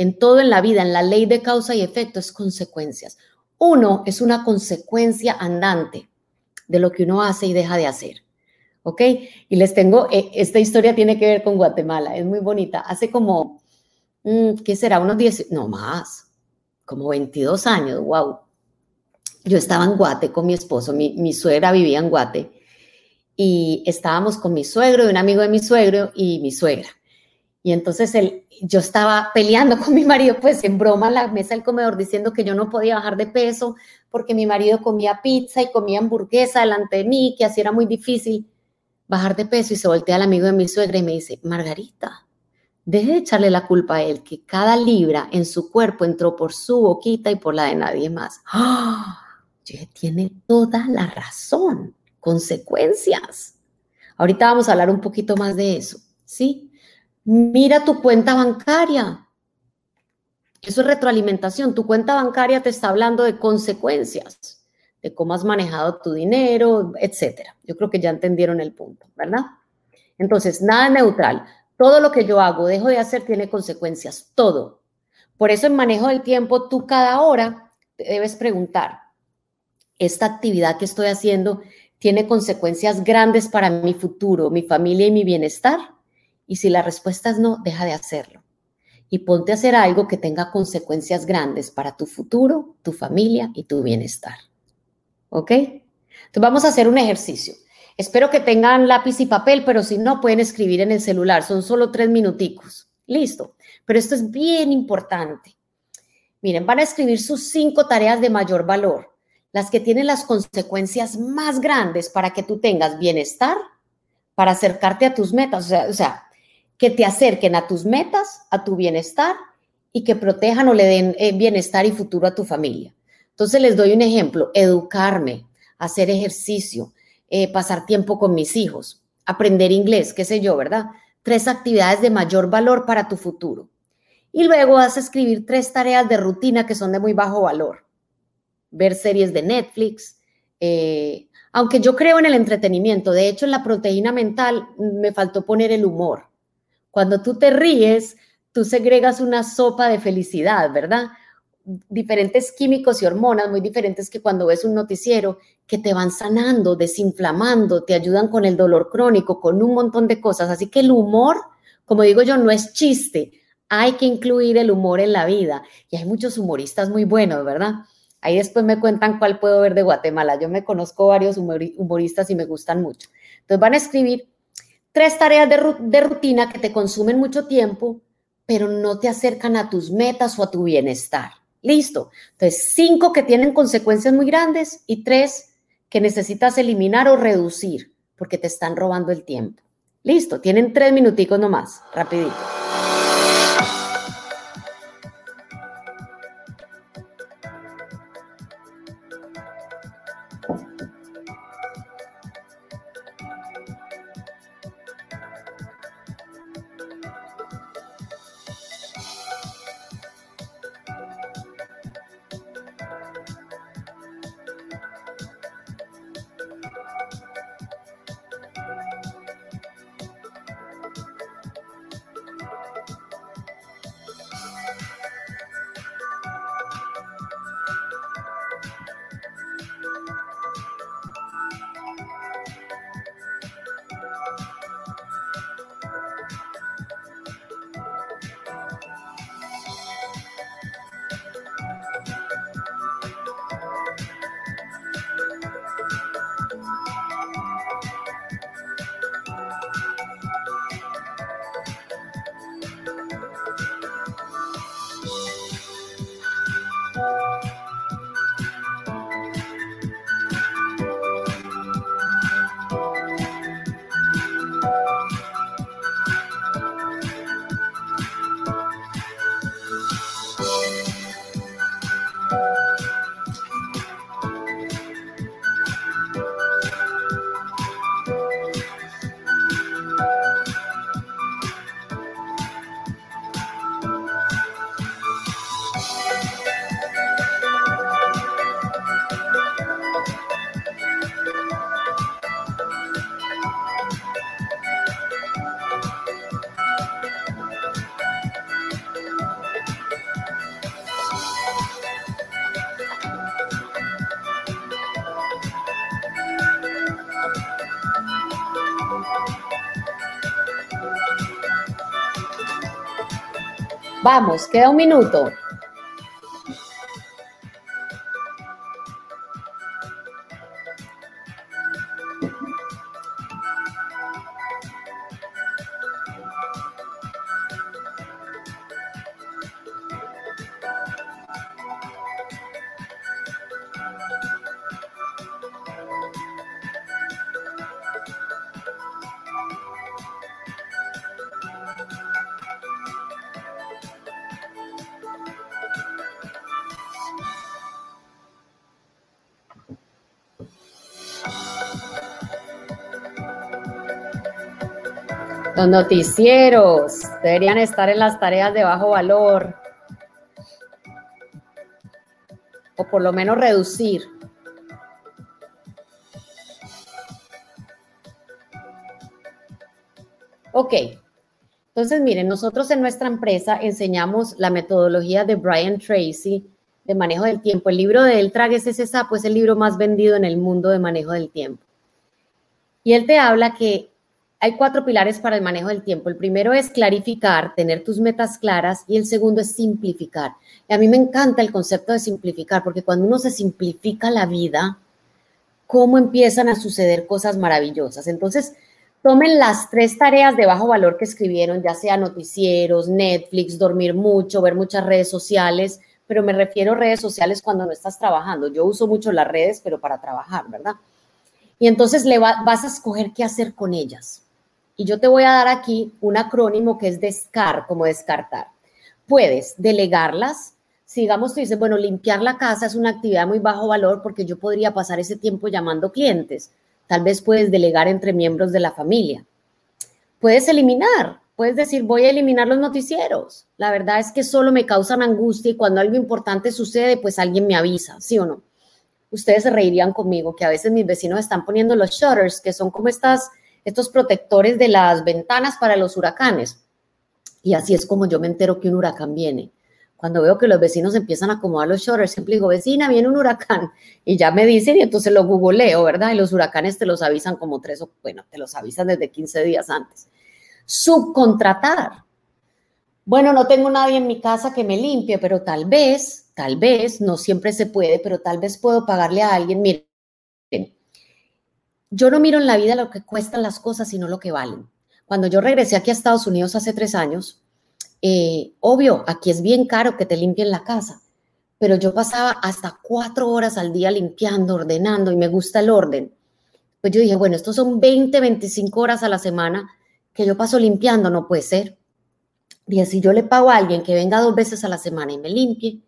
en todo en la vida, en la ley de causa y efecto, es consecuencias. Uno es una consecuencia andante de lo que uno hace y deja de hacer. ¿Ok? Y les tengo, eh, esta historia tiene que ver con Guatemala, es muy bonita. Hace como, mm, ¿qué será? Unos 10, no más, como 22 años, wow. Yo estaba en Guate con mi esposo, mi, suegra vivía en Guate y estábamos con mi suegro y un amigo de mi suegro y mi suegra. Y entonces él, yo estaba peleando <laughs> con mi marido, pues en broma en la mesa del comedor, diciendo que yo no podía bajar de peso porque mi marido comía pizza y comía hamburguesa delante de mí, que así era muy difícil bajar de peso. Y se voltea al amigo de mi suegra y me dice, Margarita, deje de echarle la culpa a él, que cada libra en su cuerpo entró por su boquita y por la de nadie más. <gasps> ¡Ah! tiene toda la razón, consecuencias. Ahorita vamos a hablar un poquito más de eso, ¿sí? Mira tu cuenta bancaria. Eso es retroalimentación. Tu cuenta bancaria te está hablando de consecuencias, de cómo has manejado tu dinero, etcétera. Yo creo que ya entendieron el punto, ¿verdad? Entonces, nada neutral. Todo lo que yo hago, dejo de hacer, tiene consecuencias. Todo. Por eso en manejo del tiempo, tú cada hora te debes preguntar, ¿esta actividad que estoy haciendo tiene consecuencias grandes para mi futuro, mi familia y mi bienestar? Y si la respuesta es no, deja de hacerlo. Y ponte a hacer algo que tenga consecuencias grandes para tu futuro, tu familia y tu bienestar. ¿Ok? Entonces vamos a hacer un ejercicio. Espero que tengan lápiz y papel, pero si no, pueden escribir en el celular. Son solo tres minuticos. Listo. Pero esto es bien importante. Miren, van a escribir sus cinco tareas de mayor valor, las que tienen las consecuencias más grandes para que tú tengas bienestar, para acercarte a tus metas. O sea, o sea que te acerquen a tus metas, a tu bienestar y que protejan o le den eh, bienestar y futuro a tu familia. Entonces les doy un ejemplo, educarme, hacer ejercicio, eh, pasar tiempo con mis hijos, aprender inglés, qué sé yo, ¿verdad? Tres actividades de mayor valor para tu futuro. Y luego vas a escribir tres tareas de rutina que son de muy bajo valor. Ver series de Netflix, eh, aunque yo creo en el entretenimiento, de hecho en la proteína mental me faltó poner el humor. Cuando tú te ríes, tú segregas una sopa de felicidad, ¿verdad? Diferentes químicos y hormonas muy diferentes que cuando ves un noticiero que te van sanando, desinflamando, te ayudan con el dolor crónico, con un montón de cosas. Así que el humor, como digo yo, no es chiste. Hay que incluir el humor en la vida. Y hay muchos humoristas muy buenos, ¿verdad? Ahí después me cuentan cuál puedo ver de Guatemala. Yo me conozco varios humoristas y me gustan mucho. Entonces van a escribir Tres tareas de, rutina que te consumen mucho tiempo, pero no te acercan a tus metas o a tu bienestar. Listo. Entonces, cinco que tienen consecuencias muy grandes y tres que necesitas eliminar o reducir porque te están robando el tiempo. Listo. Tienen tres minuticos nomás. Rapidito. Vamos, queda un minuto. Los noticieros deberían estar en las tareas de bajo valor. O por lo menos reducir. Ok. Entonces, miren, nosotros en nuestra empresa enseñamos la metodología de Brian Tracy de manejo del tiempo. El libro de él, Tragues ese sapo, es el libro más vendido en el mundo de manejo del tiempo. Y él te habla que hay cuatro pilares para el manejo del tiempo. El primero es clarificar, tener tus metas claras y el segundo es simplificar. Y a mí me encanta el concepto de simplificar porque cuando uno se simplifica la vida, cómo empiezan a suceder cosas maravillosas. Entonces, tomen las tres tareas de bajo valor que escribieron, ya sea noticieros, Netflix, dormir mucho, ver muchas redes sociales, pero me refiero a redes sociales cuando no estás trabajando. Yo uso mucho las redes, pero para trabajar, ¿verdad? Y entonces le vas a escoger qué hacer con ellas. Y yo te voy a dar aquí un acrónimo que es DESCAR, como descartar. Puedes delegarlas. Si digamos tú dices, bueno, limpiar la casa es una actividad muy bajo valor porque yo podría pasar ese tiempo llamando clientes. Tal vez puedes delegar entre miembros de la familia. Puedes eliminar, puedes decir, voy a eliminar los noticieros. La verdad es que solo me causan angustia y cuando algo importante sucede, pues alguien me avisa, ¿sí o no? Ustedes se reirían conmigo que a veces mis vecinos están poniendo los shutters, que son como estas estos protectores de las ventanas para los huracanes. Y así es como yo me entero que un huracán viene. Cuando veo que los vecinos empiezan a acomodar los shutters, siempre digo, vecina, viene un huracán. Y ya me dicen y entonces lo googleo, ¿verdad? Y los huracanes te los avisan como tres o, bueno, te los avisan desde 15 días antes. Subcontratar. Bueno, no tengo nadie en mi casa que me limpie, pero tal vez, tal vez, no siempre se puede, pero tal vez puedo pagarle a alguien. Miren, yo no miro en la vida lo que cuestan las cosas, sino lo que valen. Cuando yo regresé aquí a Estados Unidos hace tres años, eh, obvio, aquí es bien caro que te limpien la casa, pero yo pasaba hasta cuatro horas al día limpiando, ordenando y me gusta el orden. Pues yo dije, bueno, estos son 20, 25 horas a la semana que yo paso limpiando, no puede ser. Y si yo le pago a alguien que venga dos veces a la semana y me limpie,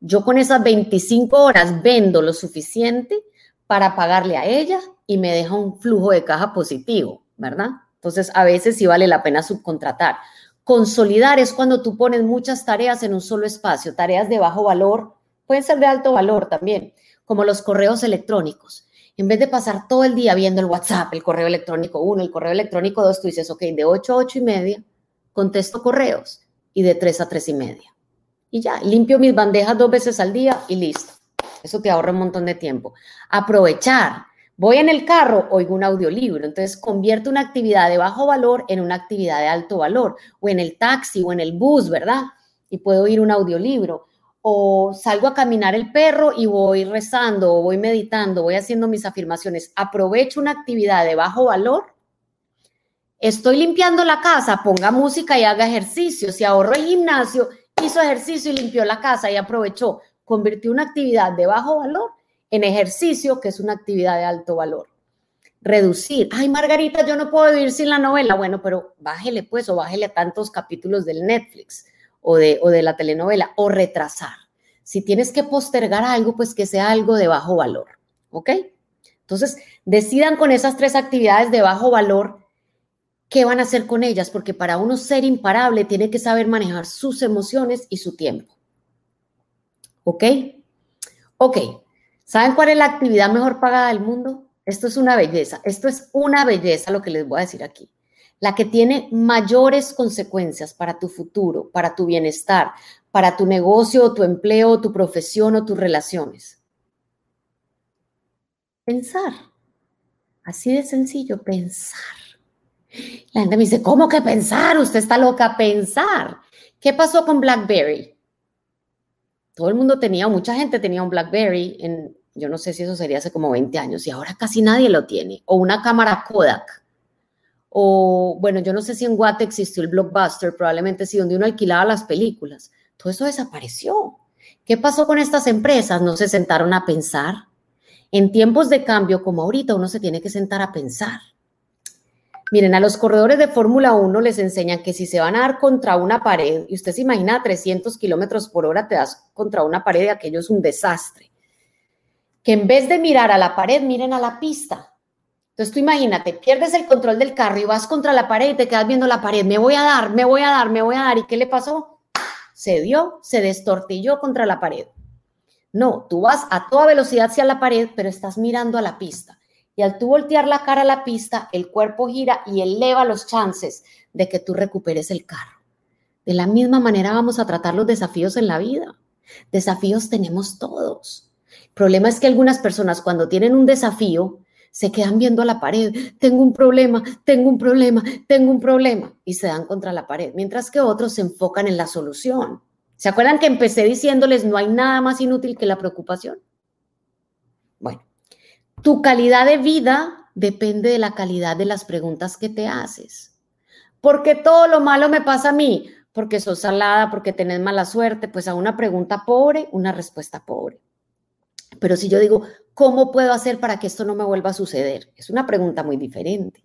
yo con esas 25 horas vendo lo suficiente para pagarle a ella y me deja un flujo de caja positivo, ¿verdad? Entonces, a veces sí vale la pena subcontratar. Consolidar es cuando tú pones muchas tareas en un solo espacio, tareas de bajo valor, pueden ser de alto valor también, como los correos electrónicos. En vez de pasar todo el día viendo el WhatsApp, el correo electrónico 1, el correo electrónico 2, tú dices, ok, de 8 a 8 y media contesto correos y de 3 a 3 y media. Y ya, limpio mis bandejas dos veces al día y listo. Eso te ahorra un montón de tiempo. Aprovechar Voy en el carro, oigo un audiolibro, entonces convierto una actividad de bajo valor en una actividad de alto valor, o en el taxi o en el bus, ¿verdad? Y puedo oír un audiolibro. O salgo a caminar el perro y voy rezando, o voy meditando, voy haciendo mis afirmaciones. Aprovecho una actividad de bajo valor. Estoy limpiando la casa, ponga música y haga ejercicio. Si ahorro el gimnasio, hizo ejercicio y limpió la casa y aprovechó. Convirtió una actividad de bajo valor en ejercicio, que es una actividad de alto valor. Reducir. Ay, Margarita, yo no puedo vivir sin la novela. Bueno, pero bájele pues o bájele a tantos capítulos del Netflix o de, o de la telenovela o retrasar. Si tienes que postergar algo, pues que sea algo de bajo valor. ¿Ok? Entonces, decidan con esas tres actividades de bajo valor qué van a hacer con ellas, porque para uno ser imparable tiene que saber manejar sus emociones y su tiempo. ¿Ok? Ok, ¿Saben cuál es la actividad mejor pagada del mundo? Esto es una belleza, esto es una belleza lo que les voy a decir aquí. La que tiene mayores consecuencias para tu futuro, para tu bienestar, para tu negocio, tu empleo, tu profesión o tus relaciones. Pensar. Así de sencillo, pensar. La gente me dice, ¿cómo que pensar? Usted está loca, pensar. ¿Qué pasó con BlackBerry? Todo el mundo tenía, mucha gente tenía un BlackBerry en, yo no sé si eso sería hace como 20 años y ahora casi nadie lo tiene. O una cámara Kodak. O bueno, yo no sé si en Guate existió el Blockbuster, probablemente sí, donde uno alquilaba las películas. Todo eso desapareció. ¿Qué pasó con estas empresas? No se sentaron a pensar. En tiempos de cambio como ahorita, uno se tiene que sentar a pensar. Miren, a los corredores de Fórmula 1 les enseñan que si se van a dar contra una pared, y usted se imagina a 300 kilómetros por hora te das contra una pared y aquello es un desastre. Que en vez de mirar a la pared, miren a la pista. Entonces tú imagínate, pierdes el control del carro y vas contra la pared y te quedas viendo la pared. Me voy a dar, me voy a dar, me voy a dar. ¿Y qué le pasó? Se dio, se destortilló contra la pared. No, tú vas a toda velocidad hacia la pared, pero estás mirando a la pista. Y al tú voltear la cara a la pista, el cuerpo gira y eleva los chances de que tú recuperes el carro. De la misma manera vamos a tratar los desafíos en la vida. Desafíos tenemos todos. Problema es que algunas personas cuando tienen un desafío se quedan viendo a la pared, tengo un problema, tengo un problema, tengo un problema y se dan contra la pared, mientras que otros se enfocan en la solución. ¿Se acuerdan que empecé diciéndoles no hay nada más inútil que la preocupación? Bueno, tu calidad de vida depende de la calidad de las preguntas que te haces. ¿Por qué todo lo malo me pasa a mí? Porque sos salada, porque tenés mala suerte. Pues a una pregunta pobre, una respuesta pobre. Pero si yo digo, ¿cómo puedo hacer para que esto no me vuelva a suceder? Es una pregunta muy diferente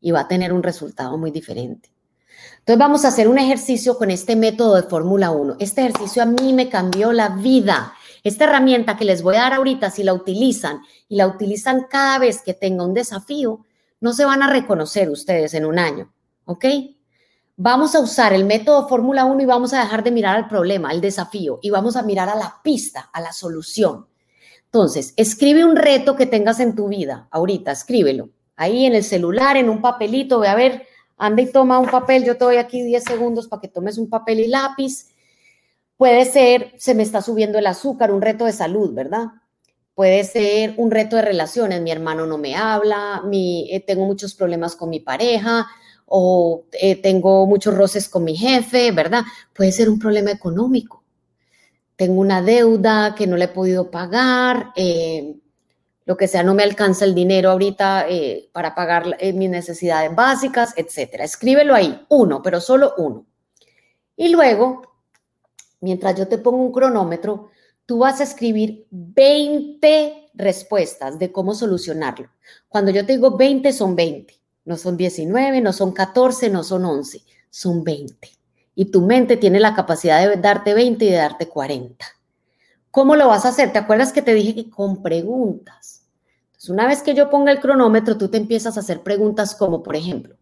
y va a tener un resultado muy diferente. Entonces vamos a hacer un ejercicio con este método de Fórmula 1. Este ejercicio a mí me cambió la vida. Esta herramienta que les voy a dar ahorita, si la utilizan y la utilizan cada vez que tenga un desafío, no se van a reconocer ustedes en un año, ¿ok? Vamos a usar el método Fórmula 1 y vamos a dejar de mirar al problema, al desafío, y vamos a mirar a la pista, a la solución. Entonces, escribe un reto que tengas en tu vida, ahorita, escríbelo. Ahí en el celular, en un papelito, ve a ver anda y toma un papel, yo te doy aquí 10 segundos para que tomes un papel y lápiz. Puede ser, se me está subiendo el azúcar, un reto de salud, ¿verdad? Puede ser un reto de relaciones, mi hermano no me habla, mi, eh, tengo muchos problemas con mi pareja o eh, tengo muchos roces con mi jefe, ¿verdad? Puede ser un problema económico. Tengo una deuda que no le he podido pagar, eh, lo que sea, no me alcanza el dinero ahorita eh, para pagar eh, mis necesidades básicas, etcétera. Escríbelo ahí, uno, pero solo uno. Y luego, mientras yo te pongo un cronómetro, tú vas a escribir 20 respuestas de cómo solucionarlo. Cuando yo te digo 20, son 20. No son 19, no son 14, no son 11, son 20. Y tu mente tiene la capacidad de darte 20 y de darte 40. ¿Cómo lo vas a hacer? ¿Te acuerdas que te dije que con preguntas? una vez que yo ponga el cronómetro, tú te empiezas a hacer preguntas como, por ejemplo,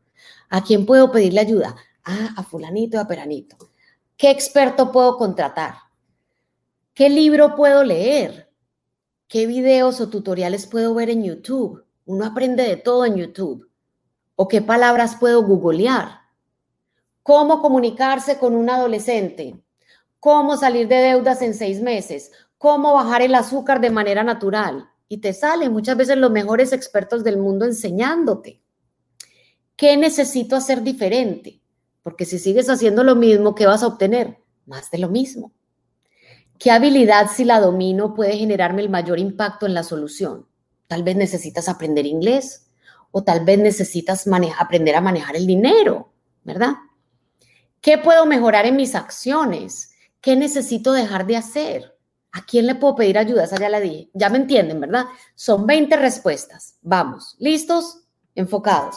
¿a quién puedo pedirle ayuda? Ah, a fulanito, a peranito. ¿Qué experto puedo contratar? ¿Qué libro puedo leer? ¿Qué videos o tutoriales puedo ver en YouTube? Uno aprende de todo en YouTube. ¿O qué palabras puedo googlear? ¿Cómo comunicarse con un adolescente? ¿Cómo salir de deudas en seis meses? ¿Cómo bajar el azúcar de manera natural? y te salen muchas veces los mejores expertos del mundo enseñándote. ¿Qué necesito hacer diferente? Porque si sigues haciendo lo mismo, ¿qué vas a obtener? Más de lo mismo. ¿Qué habilidad, si la domino, puede generarme el mayor impacto en la solución? Tal vez necesitas aprender inglés o tal vez necesitas aprender a manejar el dinero, ¿verdad? ¿Qué puedo mejorar en mis acciones? ¿Qué necesito dejar de hacer? ¿A quién le puedo pedir ayuda? Esa ya la dije. Ya me entienden, ¿verdad? Son 20 respuestas. Vamos, ¿listos? Enfocados.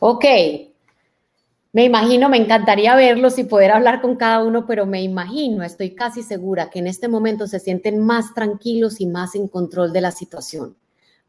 Ok, me imagino, me encantaría verlos y poder hablar con cada uno, pero me imagino, estoy casi segura que en este momento se sienten más tranquilos y más en control de la situación.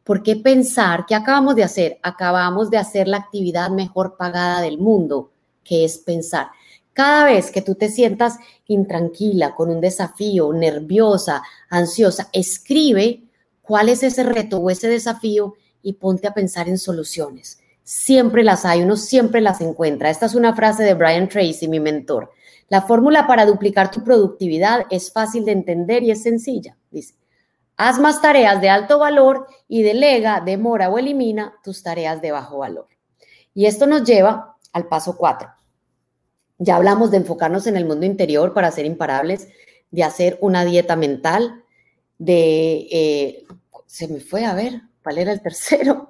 ¿Por qué pensar qué acabamos de hacer? Acabamos de hacer la actividad mejor pagada del mundo, que es pensar. Cada vez que tú te sientas intranquila, con un desafío, nerviosa, ansiosa, escribe cuál es ese reto o ese desafío y ponte a pensar en soluciones siempre las hay, uno siempre las encuentra. Esta es una frase de Brian Tracy, mi mentor. La fórmula para duplicar tu productividad es fácil de entender y es sencilla. Dice, haz más tareas de alto valor y delega, demora o elimina tus tareas de bajo valor. Y esto nos lleva al paso cuatro. Ya hablamos de enfocarnos en el mundo interior para ser imparables, de hacer una dieta mental, de... Eh, se me fue a ver, ¿cuál era el tercero?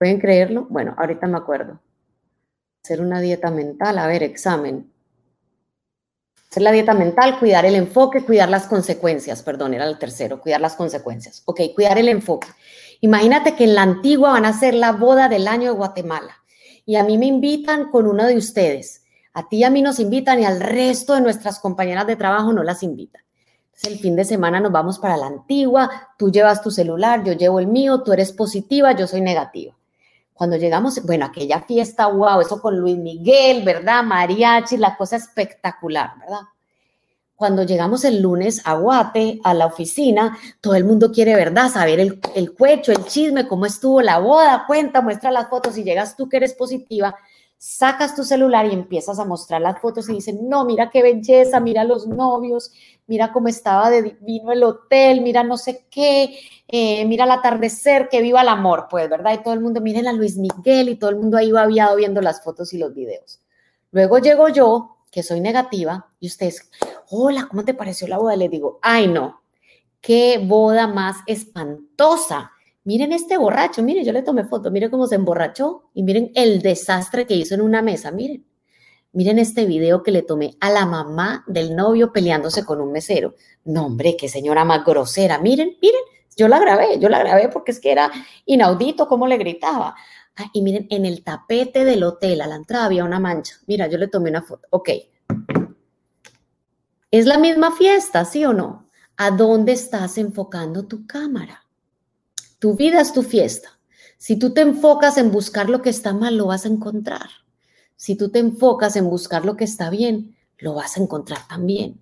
¿Pueden creerlo? Bueno, ahorita me acuerdo. Hacer una dieta mental, a ver, examen. Hacer la dieta mental, cuidar el enfoque, cuidar las consecuencias, perdón, era el tercero, cuidar las consecuencias. Ok, cuidar el enfoque. Imagínate que en la antigua van a hacer la boda del año de Guatemala y a mí me invitan con uno de ustedes. A ti y a mí nos invitan y al resto de nuestras compañeras de trabajo no las invitan. el fin de semana nos vamos para la antigua, tú llevas tu celular, yo llevo el mío, tú eres positiva, yo soy negativa. Cuando llegamos, bueno, aquella fiesta, wow, eso con Luis Miguel, ¿verdad? Mariachi, la cosa espectacular, ¿verdad? Cuando llegamos el lunes a Guate, a la oficina, todo el mundo quiere, ¿verdad? Saber el, el cuecho, el chisme, cómo estuvo la boda, cuenta, muestra las fotos y llegas tú que eres positiva sacas tu celular y empiezas a mostrar las fotos y dicen, no, mira qué belleza, mira los novios, mira cómo estaba de divino el hotel, mira no sé qué, eh, mira el atardecer, que viva el amor, pues, ¿verdad? Y todo el mundo, miren a Luis Miguel y todo el mundo ahí babiado viendo las fotos y los videos. Luego llego yo, que soy negativa, y ustedes, hola, ¿cómo te pareció la boda? Le digo, ay no, qué boda más espantosa miren este borracho, miren, yo le tomé foto, miren cómo se emborrachó y miren el desastre que hizo en una mesa, miren. Miren este video que le tomé a la mamá del novio peleándose con un mesero. No, hombre, qué señora más grosera. Miren, miren, yo la grabé, yo la grabé porque es que era inaudito cómo le gritaba. Ah, y miren, en el tapete del hotel, a la entrada había una mancha. Mira, yo le tomé una foto. Ok. ¿Es la misma fiesta, sí o no? ¿A dónde estás enfocando tu cámara? Tu vida es tu fiesta. Si tú te enfocas en buscar lo que está mal, lo vas a encontrar. Si tú te enfocas en buscar lo que está bien, lo vas a encontrar también.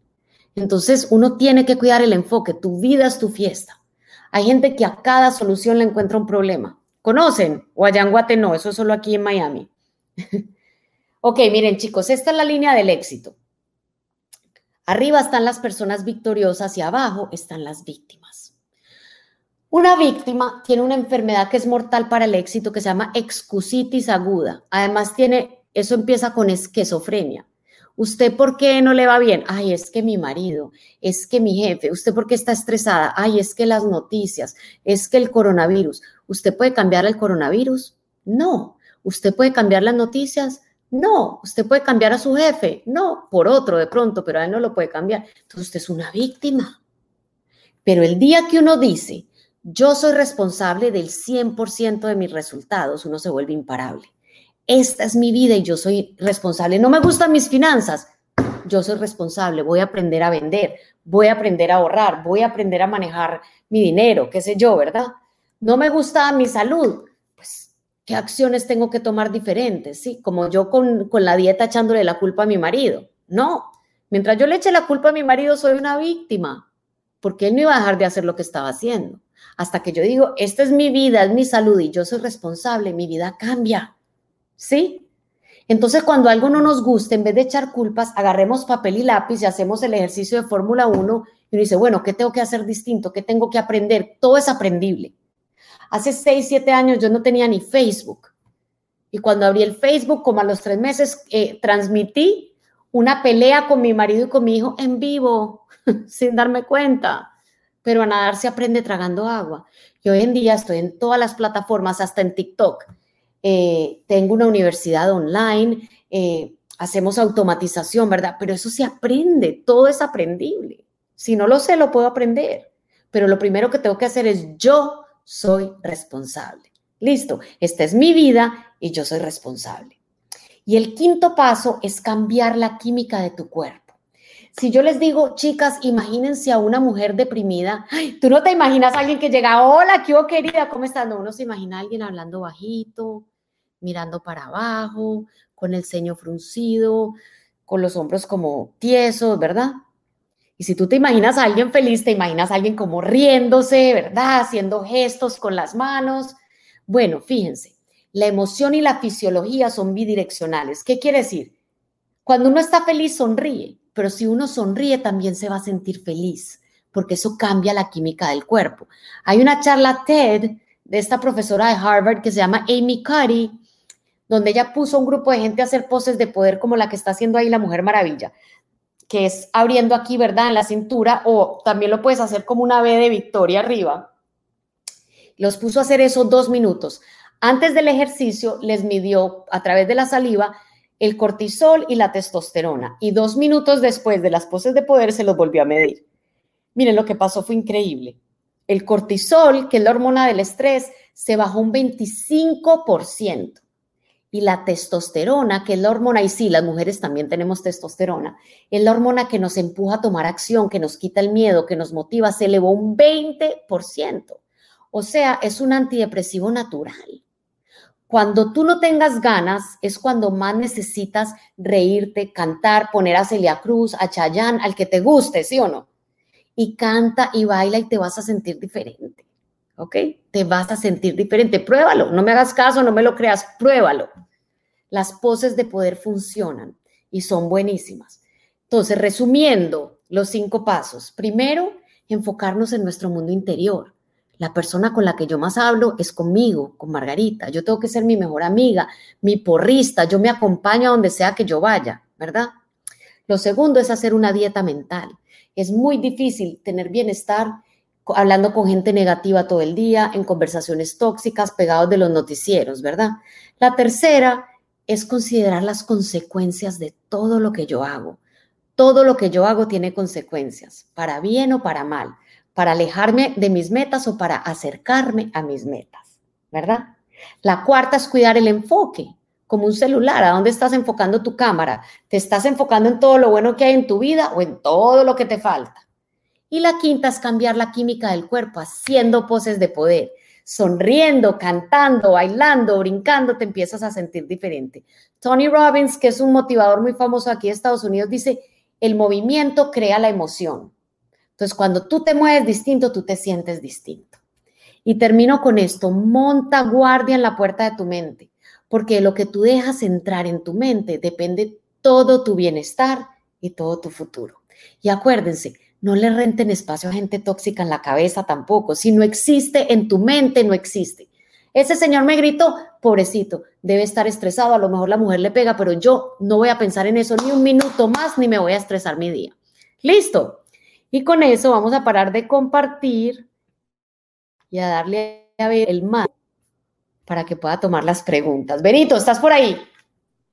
Entonces, uno tiene que cuidar el enfoque. Tu vida es tu fiesta. Hay gente que a cada solución le encuentra un problema. ¿Conocen? O allá en Guate no, eso es solo aquí en Miami. <laughs> ok, miren chicos, esta es la línea del éxito. Arriba están las personas victoriosas y abajo están las víctimas. Una víctima tiene una enfermedad que es mortal para el éxito que se llama excusitis aguda. Además tiene, eso empieza con esquizofrenia. ¿Usted por qué no le va bien? Ay, es que mi marido, es que mi jefe, ¿usted por qué está estresada? Ay, es que las noticias, es que el coronavirus. ¿Usted puede cambiar el coronavirus? No. ¿Usted puede cambiar las noticias? No. ¿Usted puede cambiar a su jefe? No, por otro de pronto, pero a él no lo puede cambiar. Entonces usted es una víctima. Pero el día que uno dice, yo soy responsable del 100% de mis resultados, uno se vuelve imparable. Esta es mi vida y yo soy responsable. No me gustan mis finanzas, yo soy responsable, voy a aprender a vender, voy a aprender a ahorrar, voy a aprender a manejar mi dinero, qué sé yo, ¿verdad? No me gusta mi salud, pues, ¿qué acciones tengo que tomar diferentes? Sí, como yo con, con la dieta echándole la culpa a mi marido. No, mientras yo le eche la culpa a mi marido, soy una víctima, porque él no iba a dejar de hacer lo que estaba haciendo. Hasta que yo digo, esta es mi vida, es mi salud y yo soy responsable, mi vida cambia. ¿Sí? Entonces, cuando algo no nos gusta, en vez de echar culpas, agarremos papel y lápiz y hacemos el ejercicio de Fórmula 1 y uno dice, bueno, ¿qué tengo que hacer distinto? ¿Qué tengo que aprender? Todo es aprendible. Hace 6, 7 años yo no tenía ni Facebook. Y cuando abrí el Facebook, como a los tres meses, eh, transmití una pelea con mi marido y con mi hijo en vivo, <laughs> sin darme cuenta pero a nadar se aprende tragando agua. Y hoy en día estoy en todas las plataformas, hasta en TikTok. Eh, tengo una universidad online, eh, hacemos automatización, ¿verdad? Pero eso se aprende, todo es aprendible. Si no lo sé, lo puedo aprender. Pero lo primero que tengo que hacer es yo soy responsable. Listo, esta es mi vida y yo soy responsable. Y el quinto paso es cambiar la química de tu cuerpo. Si yo les digo, chicas, imagínense a una mujer deprimida, tú no te imaginas a alguien que llega, hola, ¿qué querida? ¿Cómo estás? No, uno se imagina a alguien hablando bajito, mirando para abajo, con el ceño fruncido, con los hombros como tiesos, ¿verdad? Y si tú te imaginas a alguien feliz, te imaginas a alguien como riéndose, ¿verdad? Haciendo gestos con las manos. Bueno, fíjense, la emoción y la fisiología son bidireccionales. ¿Qué quiere decir? Cuando uno está feliz, sonríe pero si uno sonríe también se va a sentir feliz, porque eso cambia la química del cuerpo. Hay una charla TED de esta profesora de Harvard que se llama Amy Cuddy, donde ella puso a un grupo de gente a hacer poses de poder como la que está haciendo ahí la Mujer Maravilla, que es abriendo aquí, ¿verdad?, en la cintura, o también lo puedes hacer como una B de victoria arriba. Los puso a hacer eso dos minutos. Antes del ejercicio les midió a través de la saliva el cortisol y la testosterona. Y dos minutos después de las poses de poder se los volvió a medir. Miren, lo que pasó fue increíble. El cortisol, que es la hormona del estrés, se bajó un 25% Y la testosterona, que es la hormona, y sí, las mujeres también tenemos testosterona, es la hormona que nos empuja a tomar acción, que nos quita el miedo, que nos motiva, se elevó un 20%. O sea, es un antidepresivo natural. Cuando tú no tengas ganas es cuando más necesitas reírte, cantar, poner a Celia Cruz, a Chayanne, al que te guste, ¿sí o no? Y canta y baila y te vas a sentir diferente. ¿ok? Te vas a sentir diferente. Pruébalo, no me hagas caso, no me lo creas, pruébalo. Las poses de poder funcionan y son buenísimas. Entonces, resumiendo los cinco pasos. Primero, enfocarnos en nuestro mundo interior. La persona con la que yo más hablo es conmigo, con Margarita. Yo tengo que ser mi mejor amiga, mi porrista. Yo me acompaño a donde sea que yo vaya, ¿verdad? Lo segundo es hacer una dieta mental. Es muy difícil tener bienestar hablando con gente negativa todo el día, en conversaciones tóxicas, pegados de los noticieros, ¿verdad? La tercera es considerar las consecuencias de todo lo que yo hago. Todo lo que yo hago tiene consecuencias, para bien o para mal, para alejarme de mis metas o para acercarme a mis metas, ¿verdad? La cuarta es cuidar el enfoque, como un celular, ¿a dónde estás enfocando tu cámara? ¿Te estás enfocando en todo lo bueno que hay en tu vida o en todo lo que te falta? Y la quinta es cambiar la química del cuerpo haciendo poses de poder. Sonriendo, cantando, bailando, brincando, te empiezas a sentir diferente. Tony Robbins, que es un motivador muy famoso aquí en Estados Unidos, dice, el movimiento crea la emoción. Entonces, cuando tú te mueves distinto, tú te sientes distinto. Y termino con esto, monta guardia en la puerta de tu mente, porque lo que tú dejas entrar en tu mente depende todo tu bienestar y todo tu futuro. Y acuérdense, no le renten espacio a gente tóxica en la cabeza tampoco. Si no existe en tu mente, no existe. Ese señor me gritó, pobrecito, debe estar estresado, a lo mejor la mujer le pega, pero yo no voy a pensar en eso ni un minuto más, ni me voy a estresar mi día. Listo. Y con eso vamos a parar de compartir y a darle a ver el más para que pueda tomar las preguntas. Benito, ¿estás por ahí?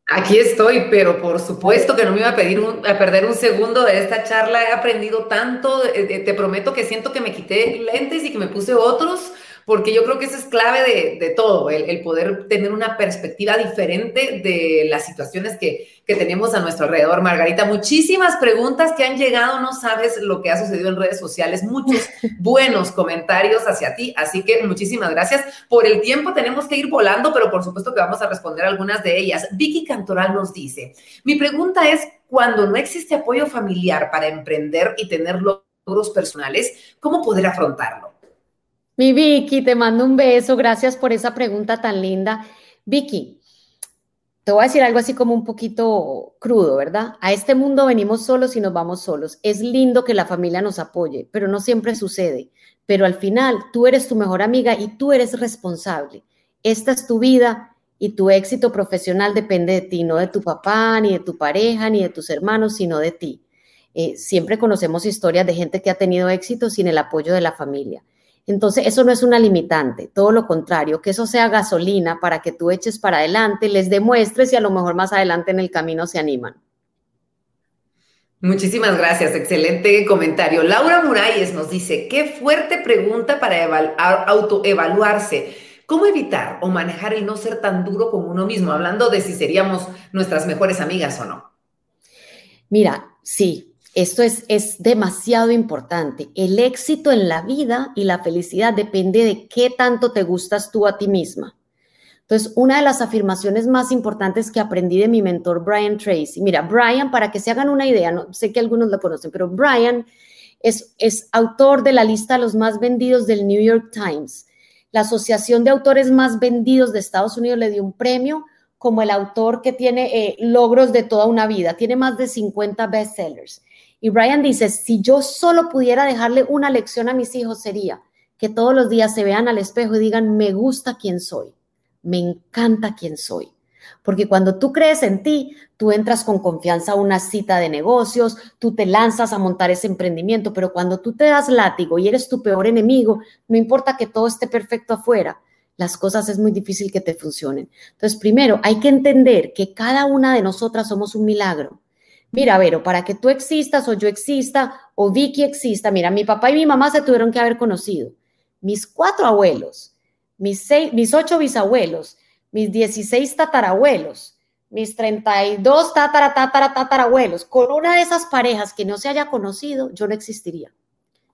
Aquí estoy, pero por supuesto que no me iba a, pedir a perder un segundo de esta charla. He aprendido tanto. Eh, eh, te prometo que siento que me quité lentes y que me puse otros porque yo creo que eso es clave de, todo, el, poder tener una perspectiva diferente de las situaciones que, tenemos a nuestro alrededor. Margarita, muchísimas preguntas que han llegado, no sabes lo que ha sucedido en redes sociales, muchos <laughs> buenos comentarios hacia ti, así que muchísimas gracias. Por el tiempo tenemos que ir volando, pero por supuesto que vamos a responder algunas de ellas. Vicky Cantoral nos dice, mi pregunta es, cuando no existe apoyo familiar para emprender y tener logros personales, ¿cómo poder afrontarlo? Mi Vicky, te mando un beso. Gracias por esa pregunta tan linda. Vicky, te voy a decir algo así como un poquito crudo, ¿verdad? A este mundo venimos solos y nos vamos solos. Es lindo que la familia nos apoye, pero no siempre sucede. Pero al final, tú eres tu mejor amiga y tú eres responsable. Esta es tu vida y tu éxito profesional depende de ti, no de tu papá, ni de tu pareja, ni de tus hermanos, sino de ti. Eh, siempre conocemos historias de gente que ha tenido éxito sin el apoyo de la familia. Entonces, eso no es una limitante, todo lo contrario, que eso sea gasolina para que tú eches para adelante, les demuestres y a lo mejor más adelante en el camino se animan. Muchísimas gracias, excelente comentario. Laura Muralles nos dice, qué fuerte pregunta para autoevaluarse. ¿Cómo evitar o manejar el no ser tan duro con uno mismo? Hablando de si seríamos nuestras mejores amigas o no. Mira, sí, esto es, es demasiado importante. El éxito en la vida y la felicidad depende de qué tanto te gustas tú a ti misma. Entonces, una de las afirmaciones más importantes que aprendí de mi mentor Brian Tracy, mira, Brian, para que se hagan una idea, no sé que algunos lo conocen, pero Brian es, es autor de la lista de los más vendidos del New York Times. La asociación de autores más vendidos de Estados Unidos le dio un premio como el autor que tiene eh, logros de toda una vida. Tiene más de 50 bestsellers. Y Brian dice, si yo solo pudiera dejarle una lección a mis hijos sería que todos los días se vean al espejo y digan, me gusta quién soy, me encanta quién soy. Porque cuando tú crees en ti, tú entras con confianza a una cita de negocios, tú te lanzas a montar ese emprendimiento, pero cuando tú te das látigo y eres tu peor enemigo, no importa que todo esté perfecto afuera, las cosas es muy difícil que te funcionen. Entonces, primero, hay que entender que cada una de nosotras somos un milagro mira, Vero, para que tú existas o yo exista o Vicky exista, mira, mi papá y mi mamá se tuvieron que haber conocido. Mis cuatro abuelos, mis, seis, mis ocho bisabuelos, mis 16 tatarabuelos, mis 32 tatara, tatara, tatarabuelos, con una de esas parejas que no se haya conocido, yo no existiría.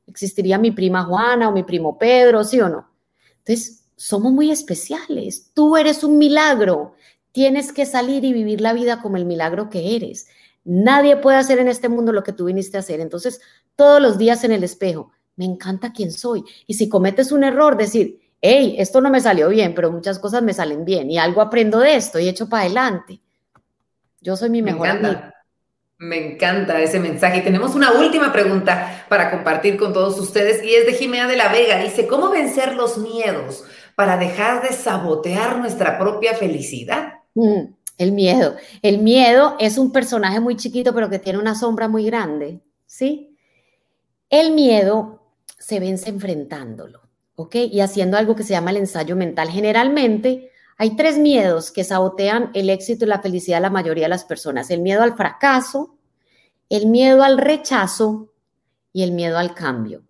Existiría mi prima Juana o mi primo Pedro, ¿sí o no? Entonces, somos muy especiales. Tú eres un milagro. Tienes que salir y vivir la vida como el milagro que eres. Nadie puede hacer en este mundo lo que tú viniste a hacer. Entonces, todos los días en el espejo, me encanta quién soy. Y si cometes un error, decir, hey, esto no me salió bien, pero muchas cosas me salen bien y algo aprendo de esto y echo para adelante. Yo soy mi mejor amiga. Me encanta ese mensaje. Y tenemos una última pregunta para compartir con todos ustedes y es de Jimena de la Vega. Dice, ¿cómo vencer los miedos para dejar de sabotear nuestra propia felicidad? Mm, el miedo. El miedo es un personaje muy chiquito pero que tiene una sombra muy grande, ¿sí? El miedo se vence enfrentándolo, ¿ok? Y haciendo algo que se llama el ensayo mental. Generalmente hay tres miedos que sabotean el éxito y la felicidad de la mayoría de las personas. El miedo al fracaso, el miedo al rechazo y el miedo al cambio.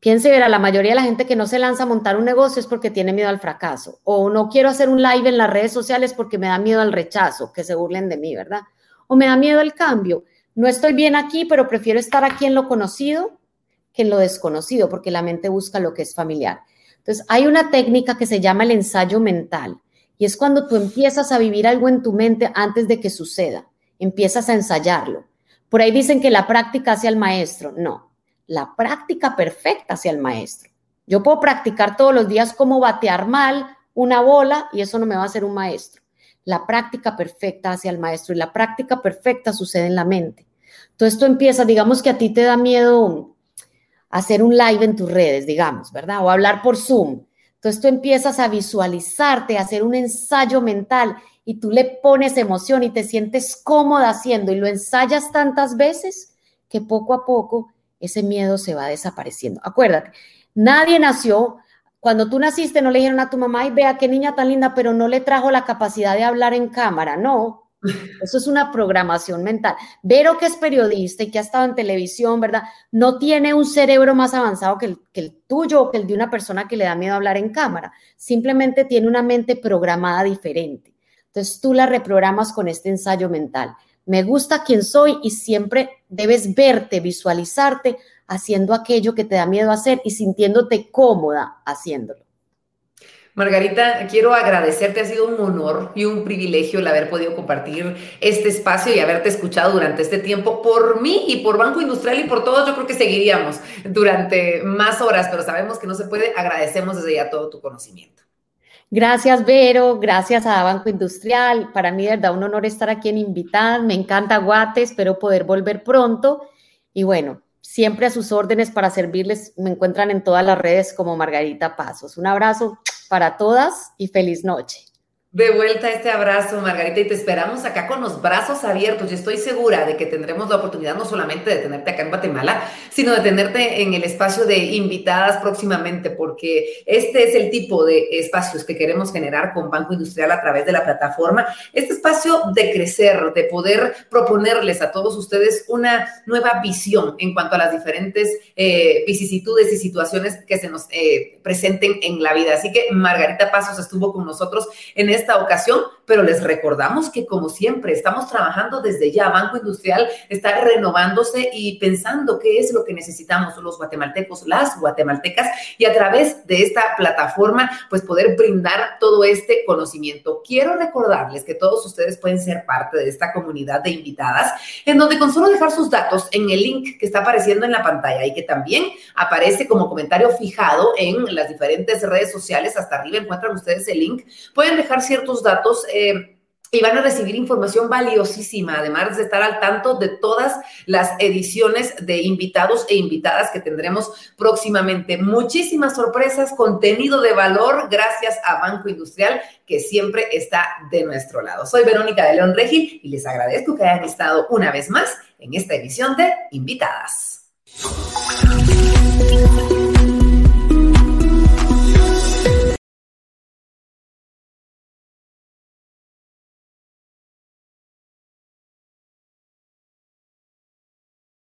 Piense, verá, la mayoría de la gente que no se lanza a montar un negocio es porque tiene miedo al fracaso. O no quiero hacer un live en las redes sociales porque me da miedo al rechazo, que se burlen de mí, ¿verdad? O me da miedo al cambio. No estoy bien aquí, pero prefiero estar aquí en lo conocido que en lo desconocido, porque la mente busca lo que es familiar. Entonces, hay una técnica que se llama el ensayo mental. Y es cuando tú empiezas a vivir algo en tu mente antes de que suceda, empiezas a ensayarlo. Por ahí dicen que la práctica hacia el maestro. No, la práctica perfecta hacia el maestro. Yo puedo practicar todos los días cómo batear mal una bola y eso no me va a hacer un maestro. La práctica perfecta hacia el maestro y la práctica perfecta sucede en la mente. Entonces tú empiezas, digamos que a ti te da miedo hacer un live en tus redes, digamos, ¿verdad? O hablar por Zoom. Entonces tú empiezas a visualizarte, a hacer un ensayo mental y tú le pones emoción y te sientes cómoda haciendo y lo ensayas tantas veces que poco a poco ese miedo se va desapareciendo. Acuérdate, nadie nació, cuando tú naciste no le dijeron a tu mamá, y vea qué niña tan linda, pero no le trajo la capacidad de hablar en cámara, no, <laughs> eso es una programación mental. Vero, que es periodista y que ha estado en televisión, ¿verdad? No tiene un cerebro más avanzado que el, que el tuyo o que el de una persona que le da miedo hablar en cámara. Simplemente tiene una mente programada diferente. Entonces tú la reprogramas con este ensayo mental. Me gusta quién soy y siempre debes verte, visualizarte haciendo aquello que te da miedo hacer y sintiéndote cómoda haciéndolo. Margarita, quiero agradecerte, ha sido un honor y un privilegio el haber podido compartir este espacio y haberte escuchado durante este tiempo por mí y por Banco Industrial y por todos. Yo creo que seguiríamos durante más horas, pero sabemos que no se puede. Agradecemos desde ya todo tu conocimiento. Gracias, Vero. Gracias a Banco Industrial. Para mí, de verdad, un honor estar aquí en Invitada. Me encanta Guate. Espero poder volver pronto. Y bueno, siempre a sus órdenes para servirles. Me encuentran en todas las redes como Margarita Pasos. Un abrazo para todas y feliz noche. De vuelta este abrazo, Margarita, y te esperamos acá con los brazos abiertos. Y estoy segura de que tendremos la oportunidad no solamente de tenerte acá en Guatemala, sino de tenerte en el espacio de invitadas próximamente, porque este es el tipo de espacios que queremos generar con Banco Industrial a través de la plataforma. Este espacio de crecer, de poder proponerles a todos ustedes una nueva visión en cuanto a las diferentes eh, vicisitudes y situaciones que se nos eh, presenten en la vida. Así que Margarita Pasos estuvo con nosotros en este esta ocasión, pero les recordamos que como siempre estamos trabajando desde ya. Banco Industrial está renovándose y pensando qué es lo que necesitamos los guatemaltecos, las guatemaltecas y a través de esta plataforma pues poder brindar todo este conocimiento. Quiero recordarles que todos ustedes pueden ser parte de esta comunidad de invitadas en donde con solo dejar sus datos en el link que está apareciendo en la pantalla y que también aparece como comentario fijado en las diferentes redes sociales, hasta arriba encuentran ustedes el link, pueden dejar ciertos datos. Eh, y van a recibir información valiosísima, además de estar al tanto de todas las ediciones de invitados e invitadas que tendremos próximamente. Muchísimas sorpresas, contenido de valor, gracias a Banco Industrial, que siempre está de nuestro lado. Soy Verónica de León Regil y les agradezco que hayan estado una vez más en esta edición de Invitadas.